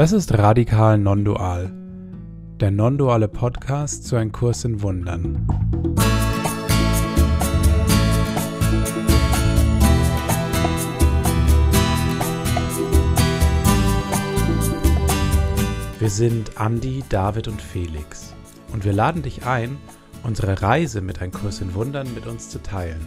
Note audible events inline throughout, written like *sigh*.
Das ist Radikal Non-Dual, der non-duale Podcast zu einem Kurs in Wundern. Wir sind Andi, David und Felix und wir laden dich ein, unsere Reise mit einem Kurs in Wundern mit uns zu teilen.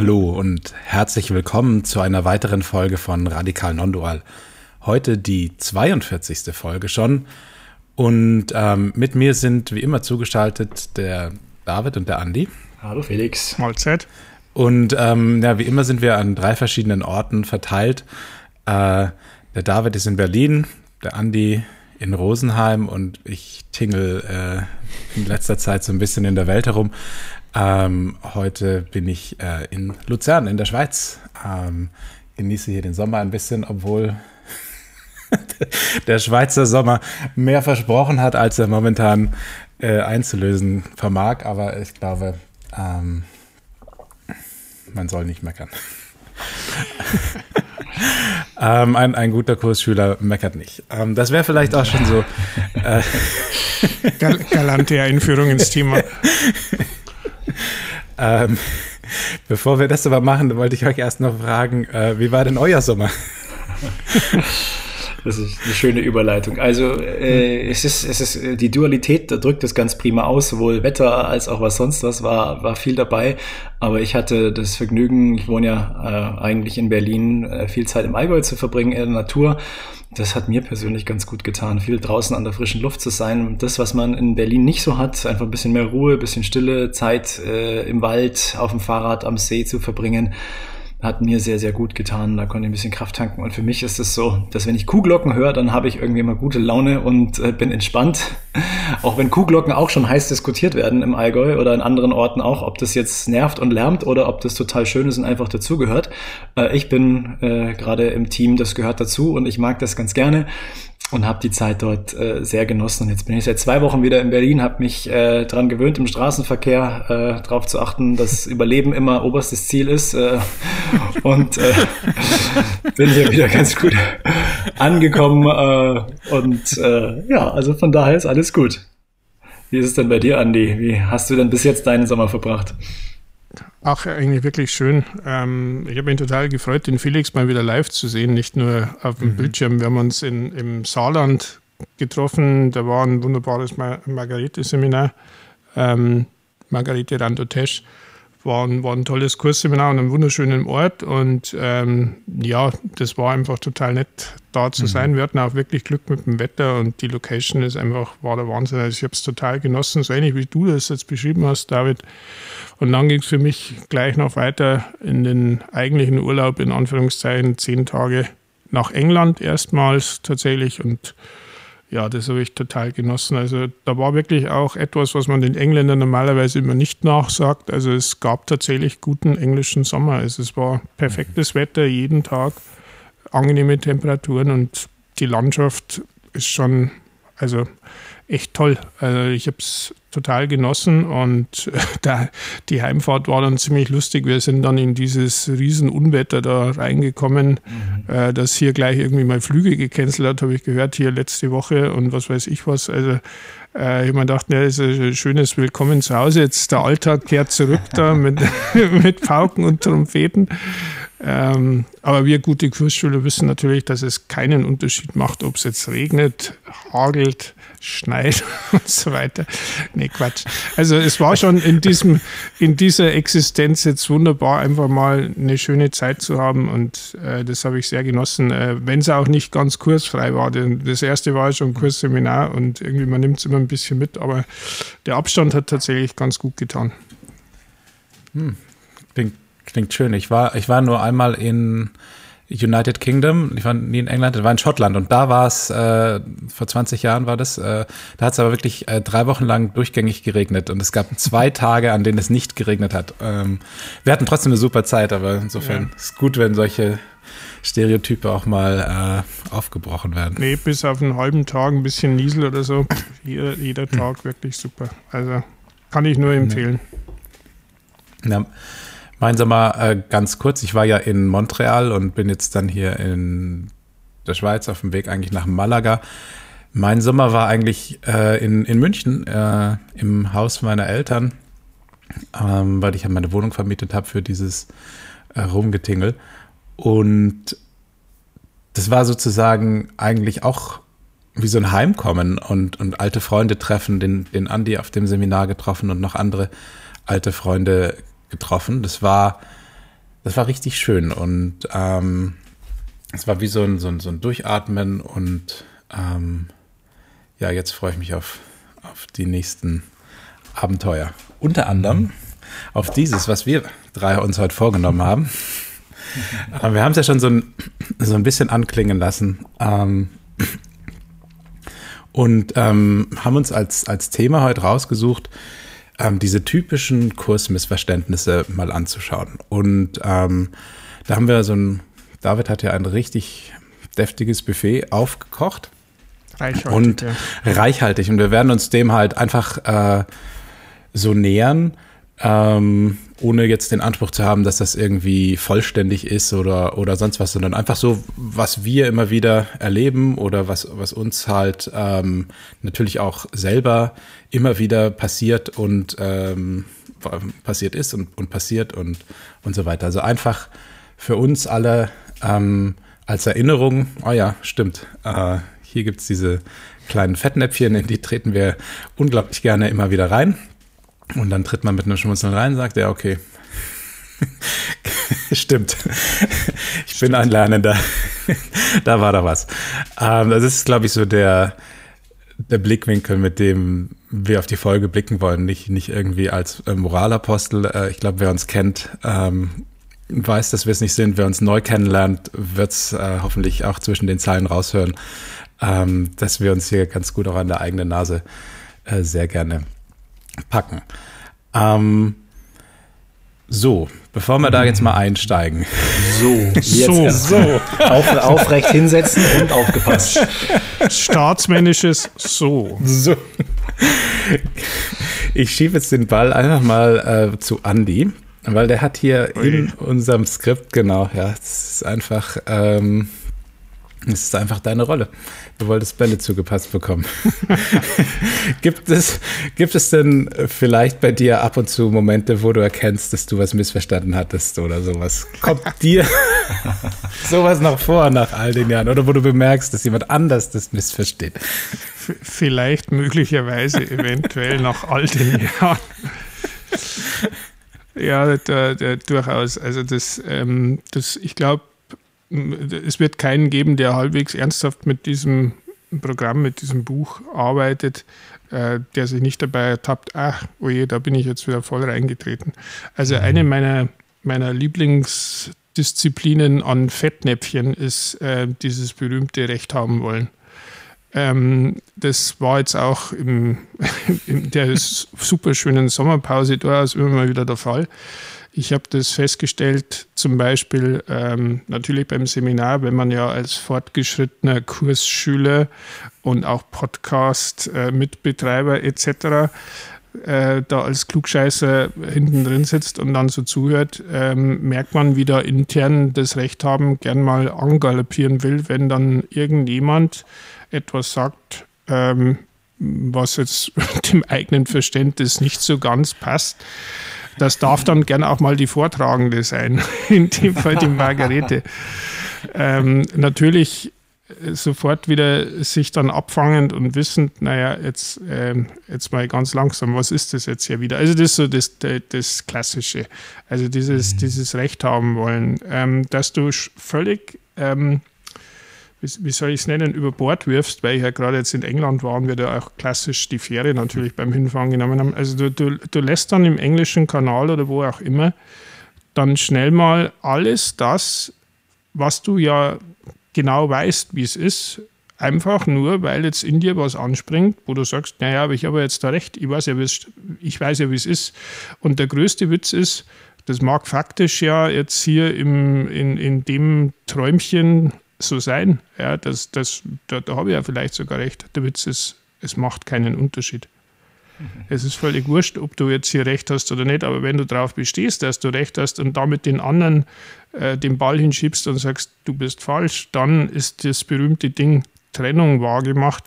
Hallo und herzlich willkommen zu einer weiteren Folge von Radikal Non-Dual. Heute die 42. Folge schon. Und ähm, mit mir sind wie immer zugeschaltet der David und der Andi. Hallo Felix. Mahlzeit. Und ähm, ja, wie immer sind wir an drei verschiedenen Orten verteilt. Äh, der David ist in Berlin, der Andi in Rosenheim und ich tingle äh, in letzter Zeit so ein bisschen in der Welt herum. Ähm, heute bin ich äh, in Luzern in der Schweiz. Ähm, genieße hier den Sommer ein bisschen, obwohl *laughs* der Schweizer Sommer mehr versprochen hat, als er momentan äh, einzulösen vermag. Aber ich glaube, ähm, man soll nicht meckern. *laughs* ähm, ein, ein guter Kursschüler meckert nicht. Ähm, das wäre vielleicht auch schon so. Äh, Gal galante Einführung ins Thema. *laughs* ähm, *laughs* bevor wir das aber machen, wollte ich euch erst noch fragen, äh, wie war denn euer Sommer? *laughs* Das ist eine schöne Überleitung. Also äh, es ist, es ist die Dualität, da drückt es ganz prima aus, sowohl Wetter als auch was sonst was war, war viel dabei. Aber ich hatte das Vergnügen, ich wohne ja äh, eigentlich in Berlin, äh, viel Zeit im Allgäu zu verbringen, in der Natur. Das hat mir persönlich ganz gut getan, viel draußen an der frischen Luft zu sein. Das, was man in Berlin nicht so hat, einfach ein bisschen mehr Ruhe, bisschen Stille, Zeit äh, im Wald, auf dem Fahrrad, am See zu verbringen hat mir sehr, sehr gut getan. Da konnte ich ein bisschen Kraft tanken. Und für mich ist es so, dass wenn ich Kuhglocken höre, dann habe ich irgendwie immer gute Laune und äh, bin entspannt. *laughs* auch wenn Kuhglocken auch schon heiß diskutiert werden im Allgäu oder in anderen Orten auch, ob das jetzt nervt und lärmt oder ob das total schön ist und einfach dazugehört. Äh, ich bin äh, gerade im Team, das gehört dazu und ich mag das ganz gerne und habe die Zeit dort äh, sehr genossen. Und jetzt bin ich seit zwei Wochen wieder in Berlin, habe mich äh, daran gewöhnt, im Straßenverkehr äh, darauf zu achten, dass *laughs* Überleben immer oberstes Ziel ist. Äh, und äh, *laughs* bin hier wieder ganz gut angekommen. Äh, und äh, ja, also von daher ist alles gut. Wie ist es denn bei dir, Andi? Wie hast du denn bis jetzt deinen Sommer verbracht? Ach, eigentlich wirklich schön. Ähm, ich habe mich total gefreut, den Felix mal wieder live zu sehen, nicht nur auf dem mhm. Bildschirm. Wir haben uns in, im Saarland getroffen. Da war ein wunderbares Mar Margarete-Seminar. Ähm, Margarete Randotesch war ein, war ein tolles Kursseminar an einem wunderschönen Ort. Und ähm, ja, das war einfach total nett, da zu mhm. sein. Wir hatten auch wirklich Glück mit dem Wetter und die Location ist einfach, war der Wahnsinn. Also ich habe es total genossen, so ähnlich wie du das jetzt beschrieben hast, David. Und dann ging es für mich gleich noch weiter in den eigentlichen Urlaub, in Anführungszeichen, zehn Tage nach England erstmals tatsächlich. Und ja, das habe ich total genossen. Also da war wirklich auch etwas, was man den Engländern normalerweise immer nicht nachsagt. Also es gab tatsächlich guten englischen Sommer. Also es war perfektes Wetter jeden Tag, angenehme Temperaturen und die Landschaft ist schon, also echt toll. Also ich habe es total genossen und *laughs* da, die Heimfahrt war dann ziemlich lustig. Wir sind dann in dieses Riesenunwetter da reingekommen, mhm. äh, das hier gleich irgendwie mal Flüge gecancelt hat, habe ich gehört, hier letzte Woche und was weiß ich was. Also äh, ich habe mir gedacht, das ist ein schönes Willkommen zu Hause. Jetzt der Alltag kehrt zurück da mit, *laughs* mit Pauken und Trompeten. Ähm, aber wir gute Kursschüler wissen natürlich, dass es keinen Unterschied macht, ob es jetzt regnet, hagelt, schneit *laughs* und so weiter. Nee, Quatsch. Also es war schon in diesem, in dieser Existenz jetzt wunderbar, einfach mal eine schöne Zeit zu haben und äh, das habe ich sehr genossen, äh, wenn es auch nicht ganz kursfrei war. Denn das erste war schon ein Kursseminar und irgendwie man nimmt es immer ein bisschen mit, aber der Abstand hat tatsächlich ganz gut getan. Hm. Klingt, klingt schön. Ich war, ich war nur einmal in United Kingdom, ich war nie in England, ich war in Schottland und da war es, äh, vor 20 Jahren war das, äh, da hat es aber wirklich äh, drei Wochen lang durchgängig geregnet und es gab zwei *laughs* Tage, an denen es nicht geregnet hat. Ähm, wir hatten trotzdem eine super Zeit, aber insofern ja. ist gut, wenn solche Stereotype auch mal äh, aufgebrochen werden. Nee, bis auf einen halben Tag ein bisschen Niesel oder so, jeder, jeder Tag hm. wirklich super. Also kann ich nur empfehlen. Ja. Mein Sommer äh, ganz kurz. Ich war ja in Montreal und bin jetzt dann hier in der Schweiz auf dem Weg eigentlich nach Malaga. Mein Sommer war eigentlich äh, in, in München äh, im Haus meiner Eltern, ähm, weil ich ja meine Wohnung vermietet habe für dieses äh, Rumgetingel. Und das war sozusagen eigentlich auch wie so ein Heimkommen und, und alte Freunde treffen, den, den Andi auf dem Seminar getroffen und noch andere alte Freunde getroffen. Das war, das war richtig schön und ähm, es war wie so ein, so ein, so ein Durchatmen und ähm, ja, jetzt freue ich mich auf, auf die nächsten Abenteuer. Unter anderem auf dieses, was wir drei uns heute vorgenommen haben. *laughs* Wir haben es ja schon so ein, so ein bisschen anklingen lassen. Ähm, und ähm, haben uns als, als Thema heute rausgesucht, ähm, diese typischen Kursmissverständnisse mal anzuschauen. Und ähm, da haben wir so ein, David hat ja ein richtig deftiges Buffet aufgekocht. Reichhaltig. Und ja. reichhaltig. Und wir werden uns dem halt einfach äh, so nähern ähm, ohne jetzt den Anspruch zu haben, dass das irgendwie vollständig ist oder, oder sonst was, sondern einfach so, was wir immer wieder erleben oder was, was uns halt ähm, natürlich auch selber immer wieder passiert und ähm, passiert ist und, und passiert und, und so weiter. Also einfach für uns alle ähm, als Erinnerung, oh ja, stimmt, äh, hier gibt's diese kleinen Fettnäpfchen, in die treten wir unglaublich gerne immer wieder rein. Und dann tritt man mit einem Schmunzeln rein und sagt, ja, okay. *laughs* Stimmt. Ich bin ein Lernender. da war da was. Ähm, das ist, glaube ich, so der, der Blickwinkel, mit dem wir auf die Folge blicken wollen. Nicht, nicht irgendwie als äh, Moralapostel. Äh, ich glaube, wer uns kennt, ähm, weiß, dass wir es nicht sind. Wer uns neu kennenlernt, wird es äh, hoffentlich auch zwischen den Zeilen raushören, ähm, dass wir uns hier ganz gut auch an der eigenen Nase äh, sehr gerne packen. Ähm, so, bevor wir da jetzt mal einsteigen. So, *laughs* jetzt so. so. Auf, aufrecht hinsetzen und aufgepasst. Staatsmännisches So. So. Ich schiebe jetzt den Ball einfach mal äh, zu Andy, weil der hat hier Ui. in unserem Skript, genau, ja, es ist einfach, ähm, es ist einfach deine Rolle. Du wolltest Bälle zugepasst bekommen. *laughs* gibt, es, gibt es denn vielleicht bei dir ab und zu Momente, wo du erkennst, dass du was missverstanden hattest oder sowas? Kommt dir *laughs* sowas noch vor nach all den Jahren? Oder wo du bemerkst, dass jemand anders das missversteht? Vielleicht, möglicherweise, eventuell nach all den Jahren. Ja, da, da, durchaus. Also das, ähm, das ich glaube, es wird keinen geben, der halbwegs ernsthaft mit diesem Programm, mit diesem Buch arbeitet, äh, der sich nicht dabei ertappt, ach, oje, da bin ich jetzt wieder voll reingetreten. Also mhm. eine meiner, meiner Lieblingsdisziplinen an Fettnäpfchen ist äh, dieses berühmte Recht haben wollen. Ähm, das war jetzt auch im, *laughs* in der super schönen Sommerpause durchaus immer mal wieder der Fall. Ich habe das festgestellt, zum Beispiel ähm, natürlich beim Seminar, wenn man ja als fortgeschrittener Kursschüler und auch Podcast-Mitbetreiber äh, etc. Äh, da als Klugscheißer hinten drin sitzt und dann so zuhört, ähm, merkt man, wie da intern das Recht haben, gern mal angaloppieren will, wenn dann irgendjemand etwas sagt, ähm, was jetzt *laughs* dem eigenen Verständnis nicht so ganz passt. Das darf dann gerne auch mal die Vortragende sein, *laughs* in dem Fall die Margarete. ähm, natürlich sofort wieder sich dann abfangend und wissend, naja, jetzt, ähm, jetzt mal ganz langsam, was ist das jetzt hier wieder? Also das ist so das, das Klassische, also dieses, mhm. dieses Recht haben wollen, ähm, dass du völlig, ähm, wie, soll ich es nennen, über Bord wirfst, weil ich ja gerade jetzt in England war und wir da auch klassisch die Fähre natürlich beim Hinfahren genommen haben. Also du, du, du lässt dann im englischen Kanal oder wo auch immer dann schnell mal alles das, was du ja genau weißt, wie es ist, einfach nur, weil jetzt in dir was anspringt, wo du sagst, naja, aber ich habe jetzt da recht, ich weiß ja, ich weiß ja, wie es ist. Und der größte Witz ist, das mag faktisch ja jetzt hier im, in, in dem Träumchen so sein. Ja, das, das, da, da habe ich ja vielleicht sogar recht. Der Witz ist, es macht keinen Unterschied. Mhm. Es ist völlig wurscht, ob du jetzt hier recht hast oder nicht, aber wenn du darauf bestehst, dass du recht hast und damit den anderen äh, den Ball hinschiebst und sagst, du bist falsch, dann ist das berühmte Ding Trennung wahrgemacht.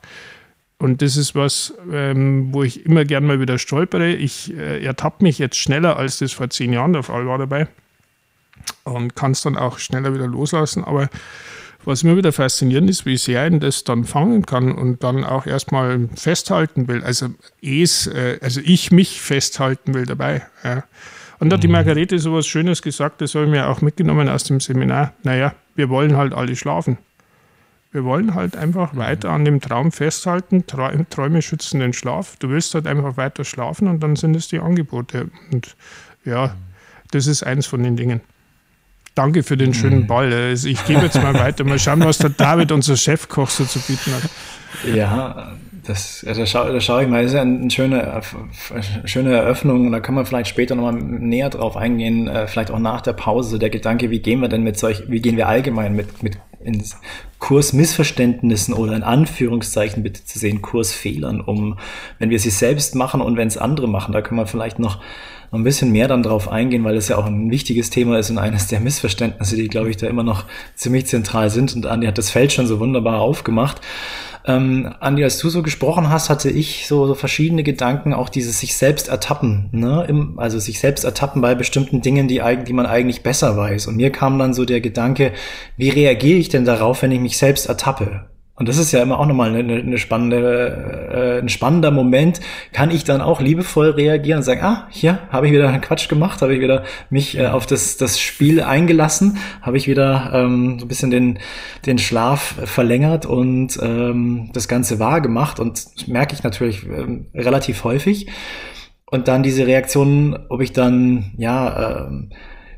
Und das ist was, ähm, wo ich immer gern mal wieder stolpere. Ich äh, ertappe mich jetzt schneller, als das vor zehn Jahren der Fall war dabei. Und kann es dann auch schneller wieder loslassen. Aber was mir wieder faszinierend ist, wie sehr ich das dann fangen kann und dann auch erstmal festhalten will. Also, es, äh, also ich mich festhalten will dabei. Ja. Und da hat die mhm. Margarete so was Schönes gesagt, das habe ich mir auch mitgenommen aus dem Seminar. Naja, wir wollen halt alle schlafen. Wir wollen halt einfach weiter an dem Traum festhalten, Träume schützen den Schlaf. Du willst halt einfach weiter schlafen und dann sind es die Angebote. Und ja, mhm. das ist eins von den Dingen. Danke für den schönen Ball. Also ich gebe jetzt mal weiter. Mal schauen, was der David, unser Chefkoch, so zu bieten hat. Ja, das, da, schaue, da schaue ich mal, das ist ja eine schöne, schöne Eröffnung. Da kann man vielleicht später nochmal näher drauf eingehen, äh, vielleicht auch nach der Pause. Der Gedanke, wie gehen wir denn mit solch, wie gehen wir allgemein mit, mit in Kursmissverständnissen oder in Anführungszeichen bitte zu sehen, Kursfehlern um, wenn wir sie selbst machen und wenn es andere machen. Da können wir vielleicht noch noch ein bisschen mehr dann drauf eingehen, weil es ja auch ein wichtiges Thema ist und eines der Missverständnisse, die, glaube ich, da immer noch ziemlich zentral sind. Und Andi hat das Feld schon so wunderbar aufgemacht. Ähm, Andi, als du so gesprochen hast, hatte ich so, so verschiedene Gedanken, auch dieses sich selbst ertappen, ne? Im, also sich selbst ertappen bei bestimmten Dingen, die, die man eigentlich besser weiß. Und mir kam dann so der Gedanke, wie reagiere ich denn darauf, wenn ich mich selbst ertappe? Und das ist ja immer auch nochmal eine, eine spannende, äh, ein spannender Moment. Kann ich dann auch liebevoll reagieren und sagen, ah, hier habe ich wieder einen Quatsch gemacht, habe ich wieder mich äh, auf das, das Spiel eingelassen, habe ich wieder ähm, so ein bisschen den, den Schlaf verlängert und ähm, das Ganze wahr gemacht. Und das merke ich natürlich ähm, relativ häufig. Und dann diese Reaktionen, ob ich dann, ja, ähm,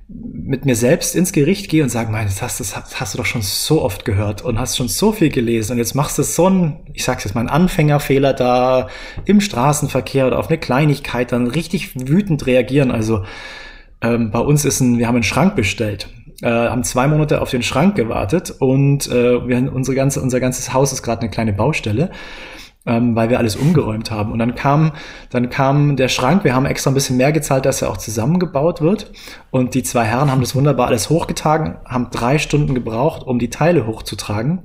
mit mir selbst ins Gericht gehe und sage, mein, das hast, das hast du doch schon so oft gehört und hast schon so viel gelesen und jetzt machst du so ein, ich sag's jetzt mal, ein Anfängerfehler da im Straßenverkehr oder auf eine Kleinigkeit dann richtig wütend reagieren. Also ähm, bei uns ist ein, wir haben einen Schrank bestellt, äh, haben zwei Monate auf den Schrank gewartet und äh, wir, unsere ganze, unser ganzes Haus ist gerade eine kleine Baustelle ähm, weil wir alles umgeräumt haben. Und dann kam, dann kam der Schrank, wir haben extra ein bisschen mehr gezahlt, dass er auch zusammengebaut wird. Und die zwei Herren haben das wunderbar alles hochgetragen, haben drei Stunden gebraucht, um die Teile hochzutragen.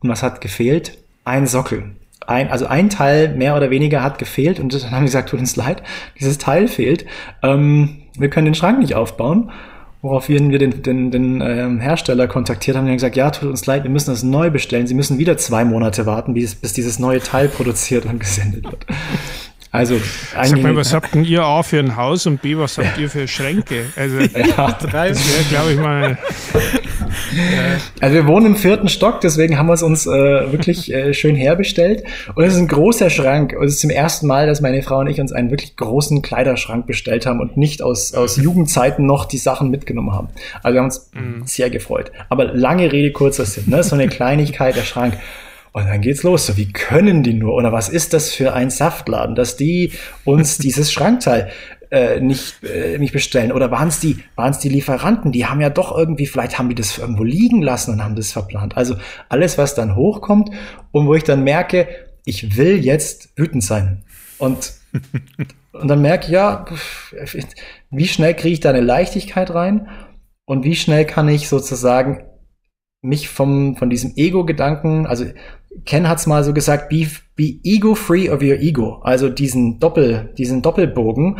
Und was hat gefehlt? Ein Sockel. Ein, also ein Teil mehr oder weniger hat gefehlt und dann haben wir gesagt, tut uns leid, dieses Teil fehlt. Ähm, wir können den Schrank nicht aufbauen. Woraufhin wir den, den, den ähm, Hersteller kontaktiert haben und gesagt, ja, tut uns leid, wir müssen das neu bestellen. Sie müssen wieder zwei Monate warten, bis, bis dieses neue Teil produziert und *laughs* gesendet wird. Also, Sag mal, was habt denn ihr A für ein Haus und B, was habt ihr für Schränke? Also, *laughs* ja. wäre, glaube ich, mal. *laughs* Also, wir wohnen im vierten Stock, deswegen haben wir es uns äh, wirklich äh, schön herbestellt. Und es ist ein großer Schrank. Und es ist zum ersten Mal, dass meine Frau und ich uns einen wirklich großen Kleiderschrank bestellt haben und nicht aus, aus Jugendzeiten noch die Sachen mitgenommen haben. Also, wir haben uns mhm. sehr gefreut. Aber lange Rede, kurzer Sinn, ne? So eine Kleinigkeit, der Schrank. Und dann geht's los. So, wie können die nur? Oder was ist das für ein Saftladen, dass die uns dieses Schrankteil äh, nicht, äh, nicht bestellen? Oder waren es die, waren's die Lieferanten? Die haben ja doch irgendwie, vielleicht haben die das irgendwo liegen lassen und haben das verplant. Also alles, was dann hochkommt und wo ich dann merke, ich will jetzt wütend sein. Und, *laughs* und dann merke ich, ja, wie schnell kriege ich da eine Leichtigkeit rein? Und wie schnell kann ich sozusagen mich vom, von diesem Ego-Gedanken, also Ken hat's mal so gesagt, be, be ego-free of your ego. Also diesen Doppel, diesen Doppelbogen.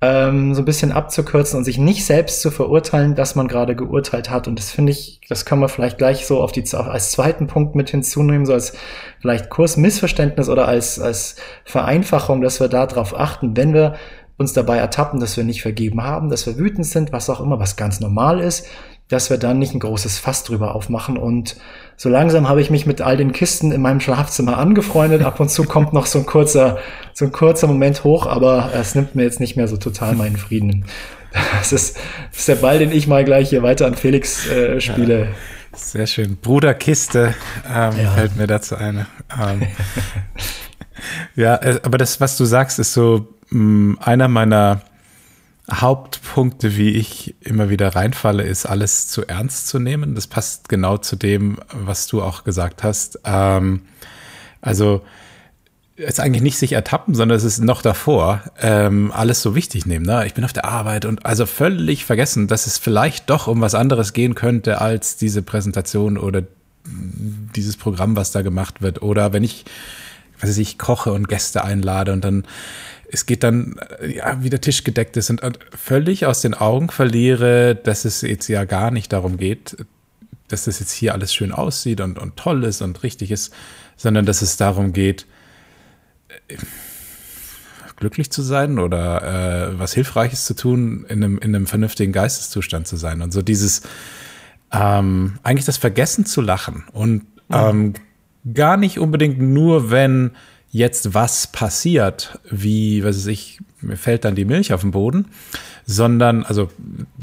Ähm, so ein bisschen abzukürzen und sich nicht selbst zu verurteilen, dass man gerade geurteilt hat. Und das finde ich, das können wir vielleicht gleich so auf die, als zweiten Punkt mit hinzunehmen, so als vielleicht Kursmissverständnis oder als, als Vereinfachung, dass wir darauf achten, wenn wir uns dabei ertappen, dass wir nicht vergeben haben, dass wir wütend sind, was auch immer, was ganz normal ist, dass wir dann nicht ein großes Fass drüber aufmachen. Und so langsam habe ich mich mit all den Kisten in meinem Schlafzimmer angefreundet. Ab und zu kommt noch so ein kurzer, so ein kurzer Moment hoch, aber es nimmt mir jetzt nicht mehr so total meinen Frieden. Das ist, das ist der Ball, den ich mal gleich hier weiter an Felix äh, spiele. Ja, sehr schön. Bruderkiste ähm, ja. fällt mir dazu ein. Ähm, *laughs* ja, äh, aber das, was du sagst, ist so mh, mm, einer meiner Hauptpunkte, wie ich immer wieder reinfalle, ist alles zu ernst zu nehmen. Das passt genau zu dem, was du auch gesagt hast. Ähm, also es ist eigentlich nicht sich ertappen, sondern es ist noch davor ähm, alles so wichtig nehmen. Ne? Ich bin auf der Arbeit und also völlig vergessen, dass es vielleicht doch um was anderes gehen könnte als diese Präsentation oder dieses Programm, was da gemacht wird. Oder wenn ich, was weiß ich, koche und Gäste einlade und dann es geht dann, äh, ja, wie der Tisch gedeckt ist und, völlig aus den Augen verliere, dass es jetzt ja gar nicht darum geht, dass es jetzt hier alles schön aussieht und, und toll ist und richtig ist, sondern dass es darum geht, äh, glücklich zu sein oder äh, was Hilfreiches zu tun, in einem, in einem vernünftigen Geisteszustand zu sein. Und so dieses, ähm, eigentlich das Vergessen zu lachen und ähm, gar nicht unbedingt nur, wenn jetzt was passiert, wie, was weiß ich, mir fällt dann die Milch auf den Boden, sondern, also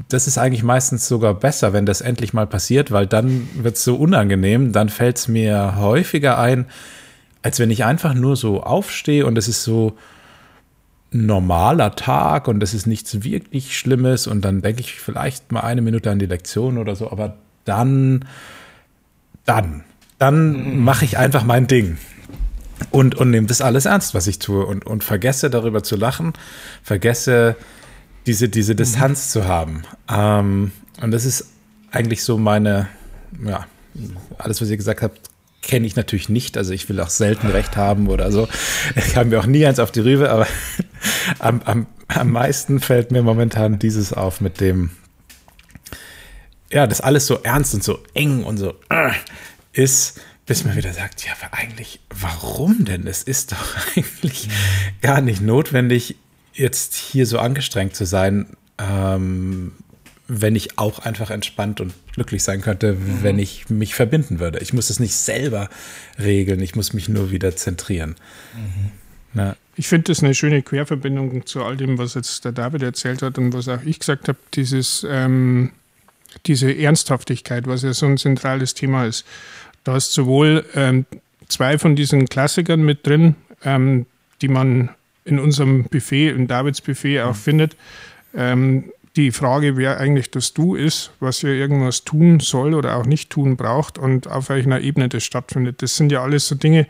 das ist eigentlich meistens sogar besser, wenn das endlich mal passiert, weil dann wird es so unangenehm, dann fällt es mir häufiger ein, als wenn ich einfach nur so aufstehe und es ist so ein normaler Tag und es ist nichts wirklich Schlimmes und dann denke ich vielleicht mal eine Minute an die Lektion oder so, aber dann, dann, dann mache ich einfach mein Ding und, und nehme das alles ernst, was ich tue und, und vergesse darüber zu lachen, vergesse diese, diese Distanz mhm. zu haben. Ähm, und das ist eigentlich so meine, ja, alles, was ihr gesagt habt, kenne ich natürlich nicht. Also ich will auch selten Recht haben oder so. Ich habe mir auch nie eins auf die Rübe, aber *laughs* am, am, am meisten fällt mir momentan dieses auf mit dem, ja, das alles so ernst und so eng und so äh, ist bis man wieder sagt, ja, aber eigentlich, warum denn? Es ist doch *laughs* eigentlich gar nicht notwendig, jetzt hier so angestrengt zu sein, ähm, wenn ich auch einfach entspannt und glücklich sein könnte, mhm. wenn ich mich verbinden würde. Ich muss es nicht selber regeln, ich muss mich nur wieder zentrieren. Mhm. Ich finde das eine schöne Querverbindung zu all dem, was jetzt der David erzählt hat und was auch ich gesagt habe, dieses, ähm, diese Ernsthaftigkeit, was ja so ein zentrales Thema ist. Da ist sowohl ähm, zwei von diesen Klassikern mit drin, ähm, die man in unserem Buffet, in Davids Buffet auch mhm. findet. Ähm, die Frage, wer eigentlich das Du ist, was ja irgendwas tun soll oder auch nicht tun braucht und auf welcher Ebene das stattfindet. Das sind ja alles so Dinge,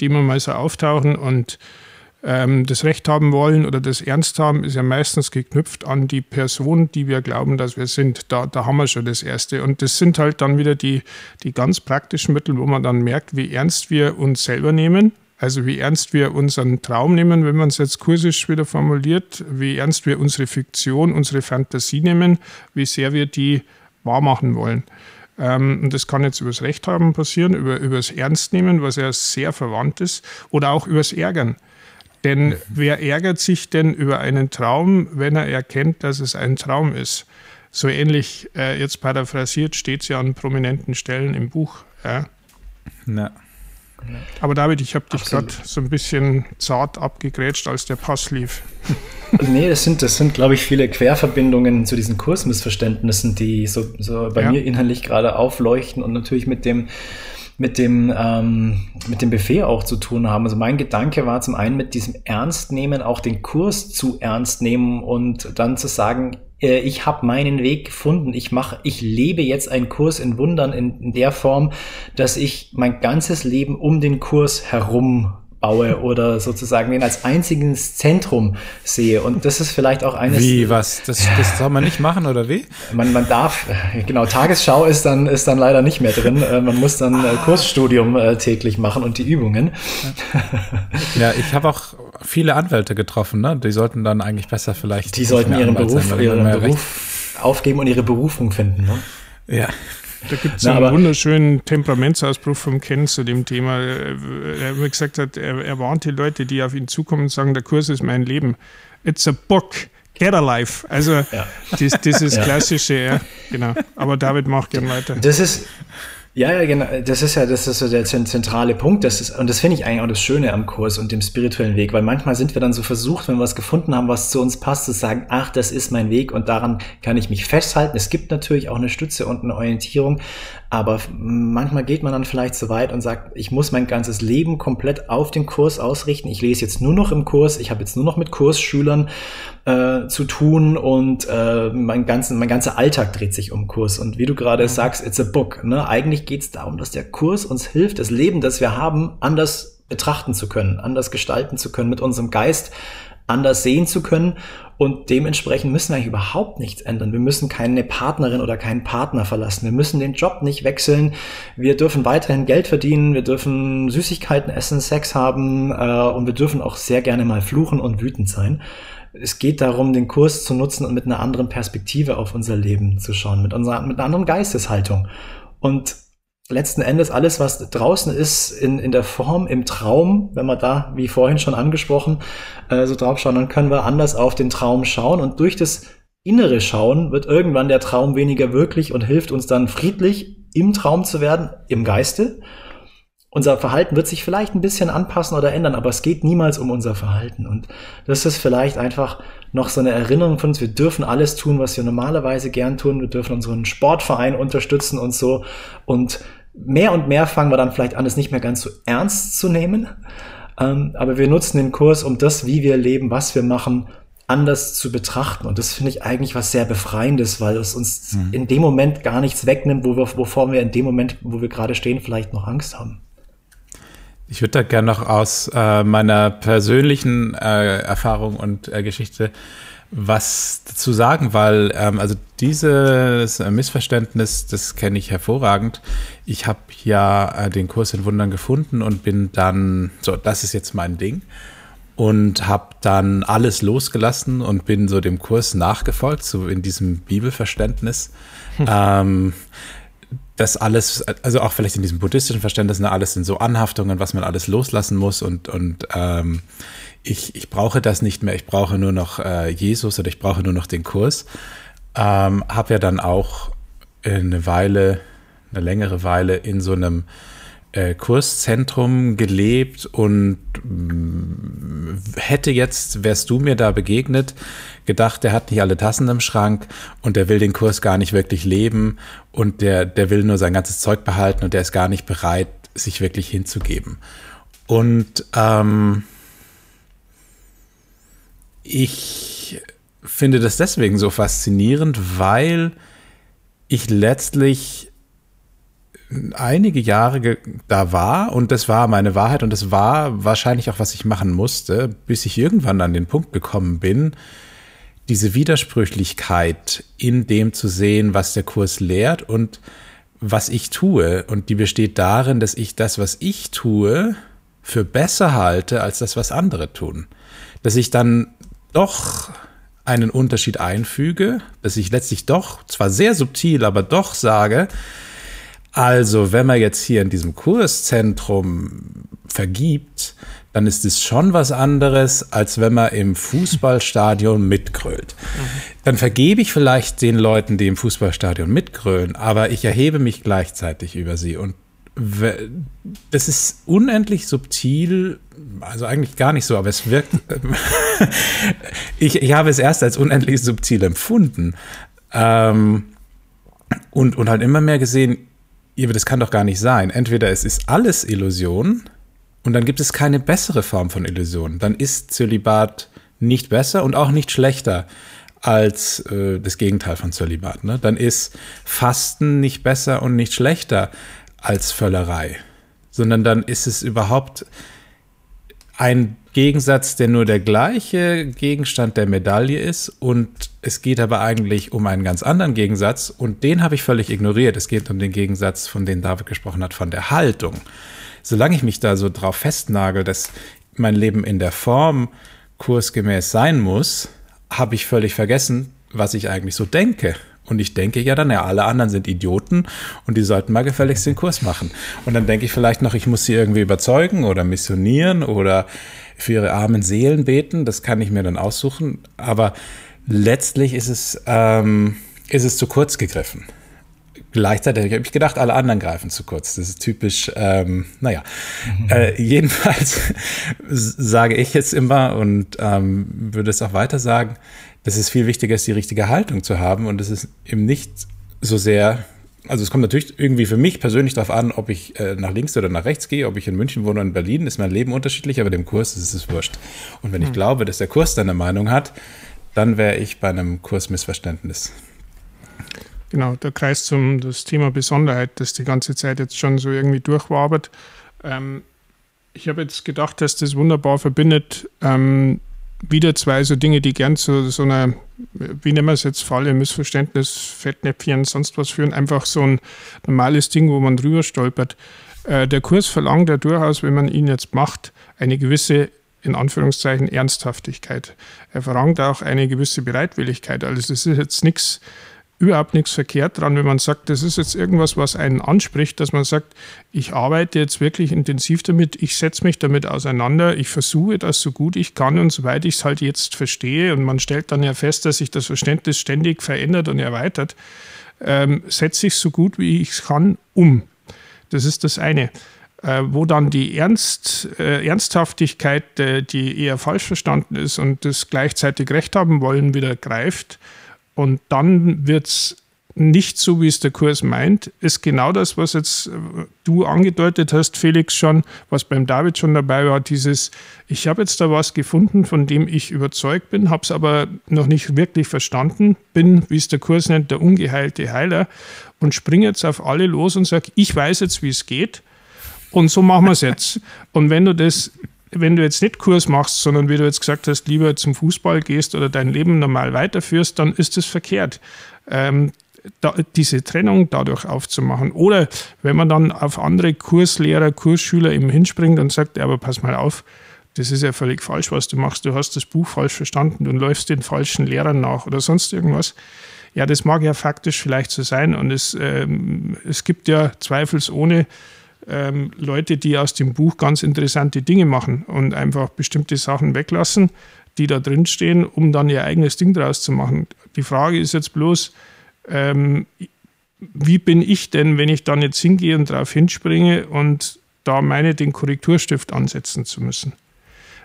die immer mal so auftauchen und ähm, das Recht haben wollen oder das Ernst haben, ist ja meistens geknüpft an die Person, die wir glauben, dass wir sind. Da, da haben wir schon das Erste. Und das sind halt dann wieder die, die ganz praktischen Mittel, wo man dann merkt, wie ernst wir uns selber nehmen. Also wie ernst wir unseren Traum nehmen, wenn man es jetzt kursisch wieder formuliert, wie ernst wir unsere Fiktion, unsere Fantasie nehmen, wie sehr wir die wahrmachen wollen. Ähm, und das kann jetzt übers Recht haben passieren, über, übers Ernst nehmen, was ja sehr verwandt ist, oder auch übers Ärgern. Denn wer ärgert sich denn über einen Traum, wenn er erkennt, dass es ein Traum ist? So ähnlich, äh, jetzt paraphrasiert, steht es ja an prominenten Stellen im Buch. Ja. Na. Aber David, ich habe dich gerade so ein bisschen zart abgegrätscht, als der Pass lief. *laughs* nee, das sind, das sind, glaube ich, viele Querverbindungen zu diesen Kursmissverständnissen, die so, so bei ja. mir inhaltlich gerade aufleuchten und natürlich mit dem mit dem, ähm, mit dem Buffet auch zu tun haben. Also mein Gedanke war zum einen mit diesem Ernstnehmen auch den Kurs zu ernst nehmen und dann zu sagen, äh, ich habe meinen Weg gefunden. Ich mache, ich lebe jetzt einen Kurs in Wundern in, in der Form, dass ich mein ganzes Leben um den Kurs herum baue oder sozusagen den als einziges Zentrum sehe. Und das ist vielleicht auch eines. Wie, was? Das, das soll man nicht machen oder wie? Man, man darf, genau, Tagesschau ist dann, ist dann leider nicht mehr drin. Äh, man muss dann ah. Kursstudium äh, täglich machen und die Übungen. Ja, ich habe auch viele Anwälte getroffen, ne? Die sollten dann eigentlich besser vielleicht. Die sollten ihren Beruf, sein, ihren Beruf aufgeben und ihre Berufung finden, ne? Ja. Da gibt es einen wunderschönen Temperamentsausbruch vom Ken zu dem Thema. Er hat gesagt hat, er, er warnt die Leute, die auf ihn zukommen und sagen, der Kurs ist mein Leben. It's a book. Get a life. Also ja. das, das ist *laughs* ja. klassische, ja, genau. Aber David macht gern weiter. Das ist, ja, ja, genau. Das ist ja, das ist so der zentrale Punkt. Das ist, und das finde ich eigentlich auch das Schöne am Kurs und dem spirituellen Weg, weil manchmal sind wir dann so versucht, wenn wir was gefunden haben, was zu uns passt, zu sagen, ach, das ist mein Weg und daran kann ich mich festhalten. Es gibt natürlich auch eine Stütze und eine Orientierung, aber manchmal geht man dann vielleicht so weit und sagt, ich muss mein ganzes Leben komplett auf den Kurs ausrichten. Ich lese jetzt nur noch im Kurs, ich habe jetzt nur noch mit Kursschülern äh, zu tun und äh, mein, ganzen, mein ganzer Alltag dreht sich um Kurs. Und wie du gerade sagst, it's a book. Ne? Eigentlich geht es darum, dass der Kurs uns hilft, das Leben, das wir haben, anders betrachten zu können, anders gestalten zu können, mit unserem Geist anders sehen zu können. Und dementsprechend müssen wir eigentlich überhaupt nichts ändern. Wir müssen keine Partnerin oder keinen Partner verlassen. Wir müssen den Job nicht wechseln. Wir dürfen weiterhin Geld verdienen. Wir dürfen Süßigkeiten essen, Sex haben. Äh, und wir dürfen auch sehr gerne mal fluchen und wütend sein es geht darum, den Kurs zu nutzen und mit einer anderen Perspektive auf unser Leben zu schauen, mit, unserer, mit einer anderen Geisteshaltung. Und letzten Endes alles, was draußen ist, in, in der Form, im Traum, wenn wir da, wie vorhin schon angesprochen, äh, so drauf schauen, dann können wir anders auf den Traum schauen und durch das innere Schauen wird irgendwann der Traum weniger wirklich und hilft uns dann friedlich im Traum zu werden, im Geiste unser Verhalten wird sich vielleicht ein bisschen anpassen oder ändern, aber es geht niemals um unser Verhalten. Und das ist vielleicht einfach noch so eine Erinnerung von uns. Wir dürfen alles tun, was wir normalerweise gern tun. Wir dürfen unseren Sportverein unterstützen und so. Und mehr und mehr fangen wir dann vielleicht an, es nicht mehr ganz so ernst zu nehmen. Ähm, aber wir nutzen den Kurs, um das, wie wir leben, was wir machen, anders zu betrachten. Und das finde ich eigentlich was sehr Befreiendes, weil es uns mhm. in dem Moment gar nichts wegnimmt, wo wir, wovor wir in dem Moment, wo wir gerade stehen, vielleicht noch Angst haben. Ich würde da gerne noch aus äh, meiner persönlichen äh, Erfahrung und äh, Geschichte was dazu sagen, weil ähm, also dieses Missverständnis, das kenne ich hervorragend. Ich habe ja äh, den Kurs in Wundern gefunden und bin dann, so, das ist jetzt mein Ding und habe dann alles losgelassen und bin so dem Kurs nachgefolgt, so in diesem Bibelverständnis. Hm. *laughs* Ähm, das alles, also auch vielleicht in diesem buddhistischen Verständnis, ne, alles sind so Anhaftungen, was man alles loslassen muss und, und ähm, ich, ich brauche das nicht mehr, ich brauche nur noch äh, Jesus oder ich brauche nur noch den Kurs. Ähm, habe ja dann auch eine Weile, eine längere Weile in so einem äh, Kurszentrum gelebt und mm, hätte jetzt, wärst du mir da begegnet, gedacht, der hat nicht alle Tassen im Schrank und der will den Kurs gar nicht wirklich leben und der, der will nur sein ganzes Zeug behalten und der ist gar nicht bereit, sich wirklich hinzugeben. Und ähm, ich finde das deswegen so faszinierend, weil ich letztlich einige Jahre da war und das war meine Wahrheit und das war wahrscheinlich auch, was ich machen musste, bis ich irgendwann an den Punkt gekommen bin, diese Widersprüchlichkeit in dem zu sehen, was der Kurs lehrt und was ich tue. Und die besteht darin, dass ich das, was ich tue, für besser halte als das, was andere tun. Dass ich dann doch einen Unterschied einfüge, dass ich letztlich doch, zwar sehr subtil, aber doch sage, also, wenn man jetzt hier in diesem Kurszentrum vergibt, dann ist es schon was anderes, als wenn man im Fußballstadion mitgrölt. Dann vergebe ich vielleicht den Leuten, die im Fußballstadion mitgrölen, aber ich erhebe mich gleichzeitig über sie. Und das ist unendlich subtil, also eigentlich gar nicht so, aber es wirkt. *laughs* ich, ich habe es erst als unendlich subtil empfunden. Ähm, und, und halt immer mehr gesehen, das kann doch gar nicht sein. Entweder es ist alles Illusion und dann gibt es keine bessere Form von Illusion. Dann ist Zölibat nicht besser und auch nicht schlechter als äh, das Gegenteil von Zölibat. Ne? Dann ist Fasten nicht besser und nicht schlechter als Völlerei, sondern dann ist es überhaupt ein Gegensatz, der nur der gleiche Gegenstand der Medaille ist und es geht aber eigentlich um einen ganz anderen Gegensatz und den habe ich völlig ignoriert. Es geht um den Gegensatz, von dem David gesprochen hat, von der Haltung. Solange ich mich da so drauf festnagel, dass mein Leben in der Form kursgemäß sein muss, habe ich völlig vergessen, was ich eigentlich so denke. Und ich denke ja dann, ja, alle anderen sind Idioten und die sollten mal gefälligst den Kurs machen. Und dann denke ich vielleicht noch, ich muss sie irgendwie überzeugen oder missionieren oder für ihre armen Seelen beten. Das kann ich mir dann aussuchen. Aber letztlich ist es, ähm, ist es zu kurz gegriffen. Gleichzeitig habe ich gedacht, alle anderen greifen zu kurz. Das ist typisch, ähm, naja. Mhm. Äh, jedenfalls *laughs* sage ich jetzt immer und ähm, würde es auch weiter sagen, dass es viel wichtiger ist, die richtige Haltung zu haben und es ist eben nicht so sehr, also es kommt natürlich irgendwie für mich persönlich darauf an, ob ich äh, nach links oder nach rechts gehe, ob ich in München wohne oder in Berlin, ist mein Leben unterschiedlich, aber dem Kurs ist es wurscht. Und wenn ich hm. glaube, dass der Kurs deine Meinung hat, dann wäre ich bei einem Kursmissverständnis. Genau, der Kreis zum das Thema Besonderheit, das die ganze Zeit jetzt schon so irgendwie durchwabert. Ähm, ich habe jetzt gedacht, dass das wunderbar verbindet, ähm, wieder zwei so Dinge, die gern zu so einer, wie nennen wir es jetzt, Falle, Missverständnis, Fettnäpfchen, sonst was führen, einfach so ein normales Ding, wo man drüber stolpert. Äh, der Kurs verlangt ja durchaus, wenn man ihn jetzt macht, eine gewisse, in Anführungszeichen, Ernsthaftigkeit. Er verlangt auch eine gewisse Bereitwilligkeit. Also es ist jetzt nichts, überhaupt nichts verkehrt dran, wenn man sagt, das ist jetzt irgendwas, was einen anspricht, dass man sagt, ich arbeite jetzt wirklich intensiv damit, ich setze mich damit auseinander, ich versuche das so gut ich kann und soweit ich es halt jetzt verstehe und man stellt dann ja fest, dass sich das Verständnis ständig verändert und erweitert, ähm, setze ich so gut wie ich es kann um. Das ist das eine. Äh, wo dann die Ernst, äh, Ernsthaftigkeit, äh, die eher falsch verstanden ist und das gleichzeitig Recht haben wollen, wieder greift, und dann wird es nicht so, wie es der Kurs meint, ist genau das, was jetzt äh, du angedeutet hast, Felix, schon, was beim David schon dabei war, dieses, ich habe jetzt da was gefunden, von dem ich überzeugt bin, habe es aber noch nicht wirklich verstanden, bin, wie es der Kurs nennt, der ungeheilte Heiler und springe jetzt auf alle los und sage, ich weiß jetzt, wie es geht und so machen wir es jetzt. *laughs* Und wenn du das wenn du jetzt nicht Kurs machst, sondern wie du jetzt gesagt hast, lieber zum Fußball gehst oder dein Leben normal weiterführst, dann ist das verkehrt. Ähm, da, diese Trennung dadurch aufzumachen. Oder wenn man dann auf andere Kurslehrer, Kursschüler eben hinspringt und sagt, aber pass mal auf, das ist ja völlig falsch, was du machst. Du hast das Buch falsch verstanden und läufst den falschen Lehrern nach oder sonst irgendwas. Ja, das mag ja faktisch vielleicht so sein und es, ähm, es gibt ja zweifelsohne ähm, Leute, die aus dem Buch ganz interessante Dinge machen und einfach bestimmte Sachen weglassen, die da drin stehen, um dann ihr eigenes Ding draus zu machen. Die Frage ist jetzt bloß, ähm, wie bin ich denn, wenn ich dann jetzt hingehe und darauf hinspringe und da meine, den Korrekturstift ansetzen zu müssen?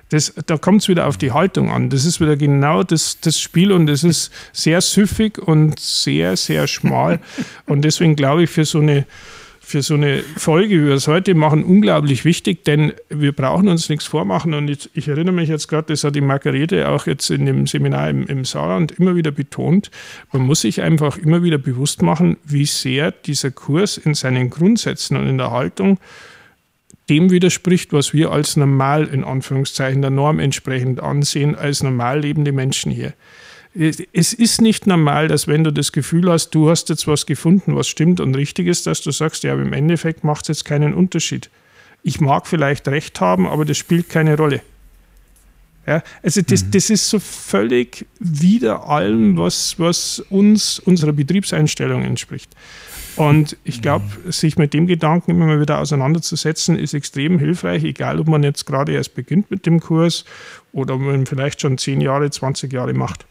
Das, da kommt es wieder auf die Haltung an. Das ist wieder genau das, das Spiel und das ist sehr süffig und sehr, sehr schmal. und deswegen glaube ich, für so eine für so eine Folge, wie wir es heute machen, unglaublich wichtig, denn wir brauchen uns nichts vormachen. Und ich, ich erinnere mich jetzt gerade, das hat die Margarete auch jetzt in dem Seminar im, im Saarland immer wieder betont, man muss sich einfach immer wieder bewusst machen, wie sehr dieser Kurs in seinen Grundsätzen und in der Haltung dem widerspricht, was wir als normal in Anführungszeichen der Norm entsprechend ansehen, als normal lebende Menschen hier es ist nicht normal, dass wenn du das Gefühl hast, du hast jetzt was gefunden, was stimmt und richtig ist, dass du sagst, ja, aber im Endeffekt macht es jetzt keinen Unterschied. Ich mag vielleicht recht haben, aber das spielt keine Rolle. Ja, also das, mhm. das ist so völlig wider allem, was, was uns, unserer Betriebseinstellung entspricht. Und ich glaube, mhm. sich mit dem Gedanken immer mal wieder auseinanderzusetzen, ist extrem hilfreich, egal ob man jetzt gerade erst beginnt mit dem Kurs oder ob man vielleicht schon 10 Jahre, 20 Jahre macht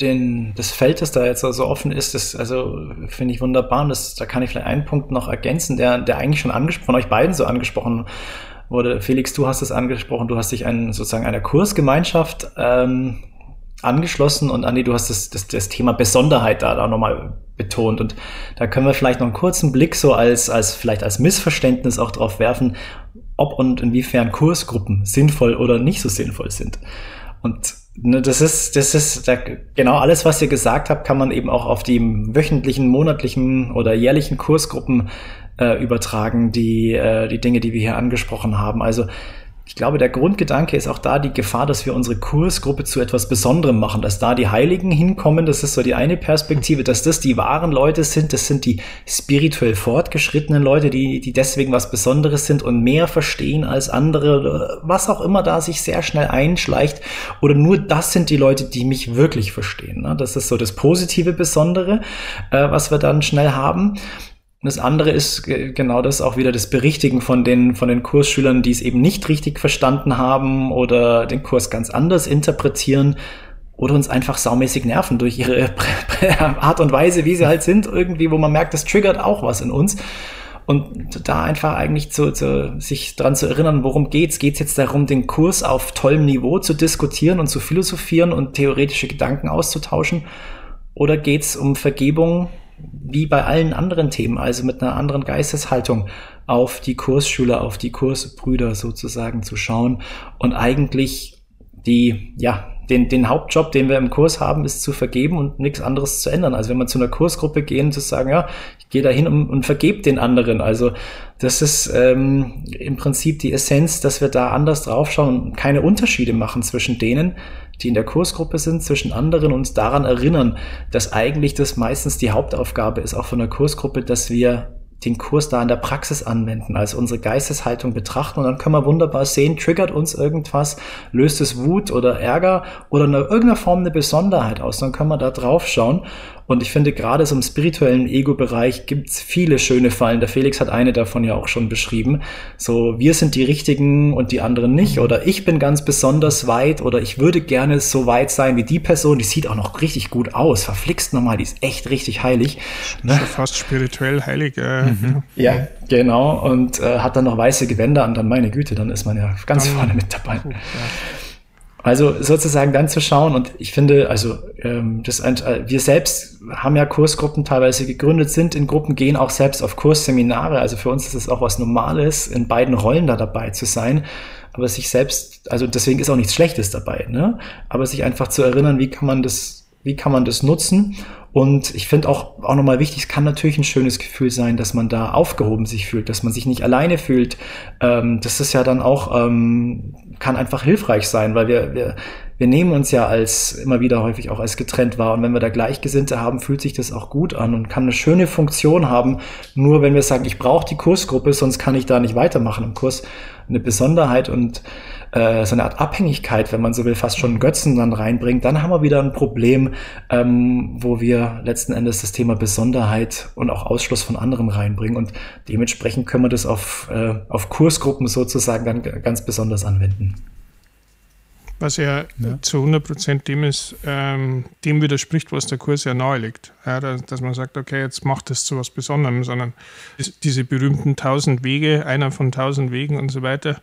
den, das Feld, das da jetzt so offen ist, das also finde ich wunderbar. Und das, da kann ich vielleicht einen Punkt noch ergänzen, der, der eigentlich schon von euch beiden so angesprochen wurde. Felix, du hast es angesprochen, du hast dich ein, sozusagen einer Kursgemeinschaft ähm, angeschlossen und Andi, du hast das, das, das Thema Besonderheit da, da nochmal betont. Und da können wir vielleicht noch einen kurzen Blick so als, als vielleicht als Missverständnis auch drauf werfen, ob und inwiefern Kursgruppen sinnvoll oder nicht so sinnvoll sind. Und Ne, das ist, das ist da, genau alles, was ihr gesagt habt, kann man eben auch auf die wöchentlichen, monatlichen oder jährlichen Kursgruppen äh, übertragen, die, äh, die Dinge, die wir hier angesprochen haben. Also ich glaube, der Grundgedanke ist auch da die Gefahr, dass wir unsere Kursgruppe zu etwas Besonderem machen, dass da die Heiligen hinkommen. Das ist so die eine Perspektive, dass das die wahren Leute sind. Das sind die spirituell fortgeschrittenen Leute, die, die deswegen was Besonderes sind und mehr verstehen als andere, was auch immer da sich sehr schnell einschleicht. Oder nur das sind die Leute, die mich wirklich verstehen. Ne? Das ist so das positive Besondere, äh, was wir dann schnell haben. Und das andere ist genau das auch wieder das Berichtigen von den, von den Kursschülern, die es eben nicht richtig verstanden haben oder den Kurs ganz anders interpretieren oder uns einfach saumäßig nerven durch ihre *laughs* Art und Weise, wie sie halt sind, irgendwie, wo man merkt, das triggert auch was in uns. Und da einfach eigentlich zu, zu sich dran zu erinnern, worum geht's? Geht's jetzt darum, den Kurs auf tollem Niveau zu diskutieren und zu philosophieren und theoretische Gedanken auszutauschen? Oder geht's um Vergebung, wie bei allen anderen Themen, also mit einer anderen Geisteshaltung auf die Kursschüler, auf die Kursbrüder sozusagen zu schauen und eigentlich die, ja, den, den Hauptjob, den wir im Kurs haben, ist zu vergeben und nichts anderes zu ändern. Also wenn man zu einer Kursgruppe gehen, zu sagen, ja, ich gehe da hin und, und vergebe den anderen. Also das ist ähm, im Prinzip die Essenz, dass wir da anders draufschauen und keine Unterschiede machen zwischen denen, die in der Kursgruppe sind, zwischen anderen uns daran erinnern, dass eigentlich das meistens die Hauptaufgabe ist, auch von der Kursgruppe, dass wir den Kurs da in der Praxis anwenden, also unsere Geisteshaltung betrachten. Und dann können wir wunderbar sehen, triggert uns irgendwas, löst es Wut oder Ärger oder in irgendeiner Form eine Besonderheit aus, dann können wir da drauf schauen und ich finde, gerade so im spirituellen Ego-Bereich gibt's viele schöne Fallen. Der Felix hat eine davon ja auch schon beschrieben. So, wir sind die Richtigen und die anderen nicht. Oder ich bin ganz besonders weit oder ich würde gerne so weit sein wie die Person. Die sieht auch noch richtig gut aus. Verflixt nochmal, die ist echt richtig heilig. Ne? Schon fast spirituell heilig. Äh, mhm. Ja, genau. Und äh, hat dann noch weiße Gewänder an. Dann meine Güte, dann ist man ja ganz dann, vorne mit dabei. Gut, ja. Also sozusagen dann zu schauen und ich finde, also ähm, das, äh, wir selbst haben ja Kursgruppen teilweise gegründet, sind in Gruppen, gehen auch selbst auf Kursseminare. Also für uns ist es auch was Normales, in beiden Rollen da dabei zu sein. Aber sich selbst, also deswegen ist auch nichts Schlechtes dabei, ne? Aber sich einfach zu erinnern, wie kann man das, wie kann man das nutzen und ich finde auch, auch nochmal wichtig, es kann natürlich ein schönes Gefühl sein, dass man da aufgehoben sich fühlt, dass man sich nicht alleine fühlt. Ähm, das ist ja dann auch, ähm, kann einfach hilfreich sein, weil wir, wir, wir nehmen uns ja als immer wieder häufig auch als getrennt wahr. Und wenn wir da Gleichgesinnte haben, fühlt sich das auch gut an und kann eine schöne Funktion haben. Nur wenn wir sagen, ich brauche die Kursgruppe, sonst kann ich da nicht weitermachen im Kurs. Eine Besonderheit und äh, so eine Art Abhängigkeit, wenn man so will, fast schon Götzen dann reinbringt, dann haben wir wieder ein Problem, ähm, wo wir letzten Endes das Thema Besonderheit und auch Ausschluss von anderen reinbringen. Und dementsprechend können wir das auf, äh, auf Kursgruppen sozusagen dann ganz besonders anwenden. Was ja, ja. zu 100 Prozent dem ist, ähm, dem widerspricht, was der Kurs ja nahelegt. Ja, dass, dass, man sagt, okay, jetzt macht das zu was Besonderem, sondern diese berühmten tausend Wege, einer von tausend Wegen und so weiter,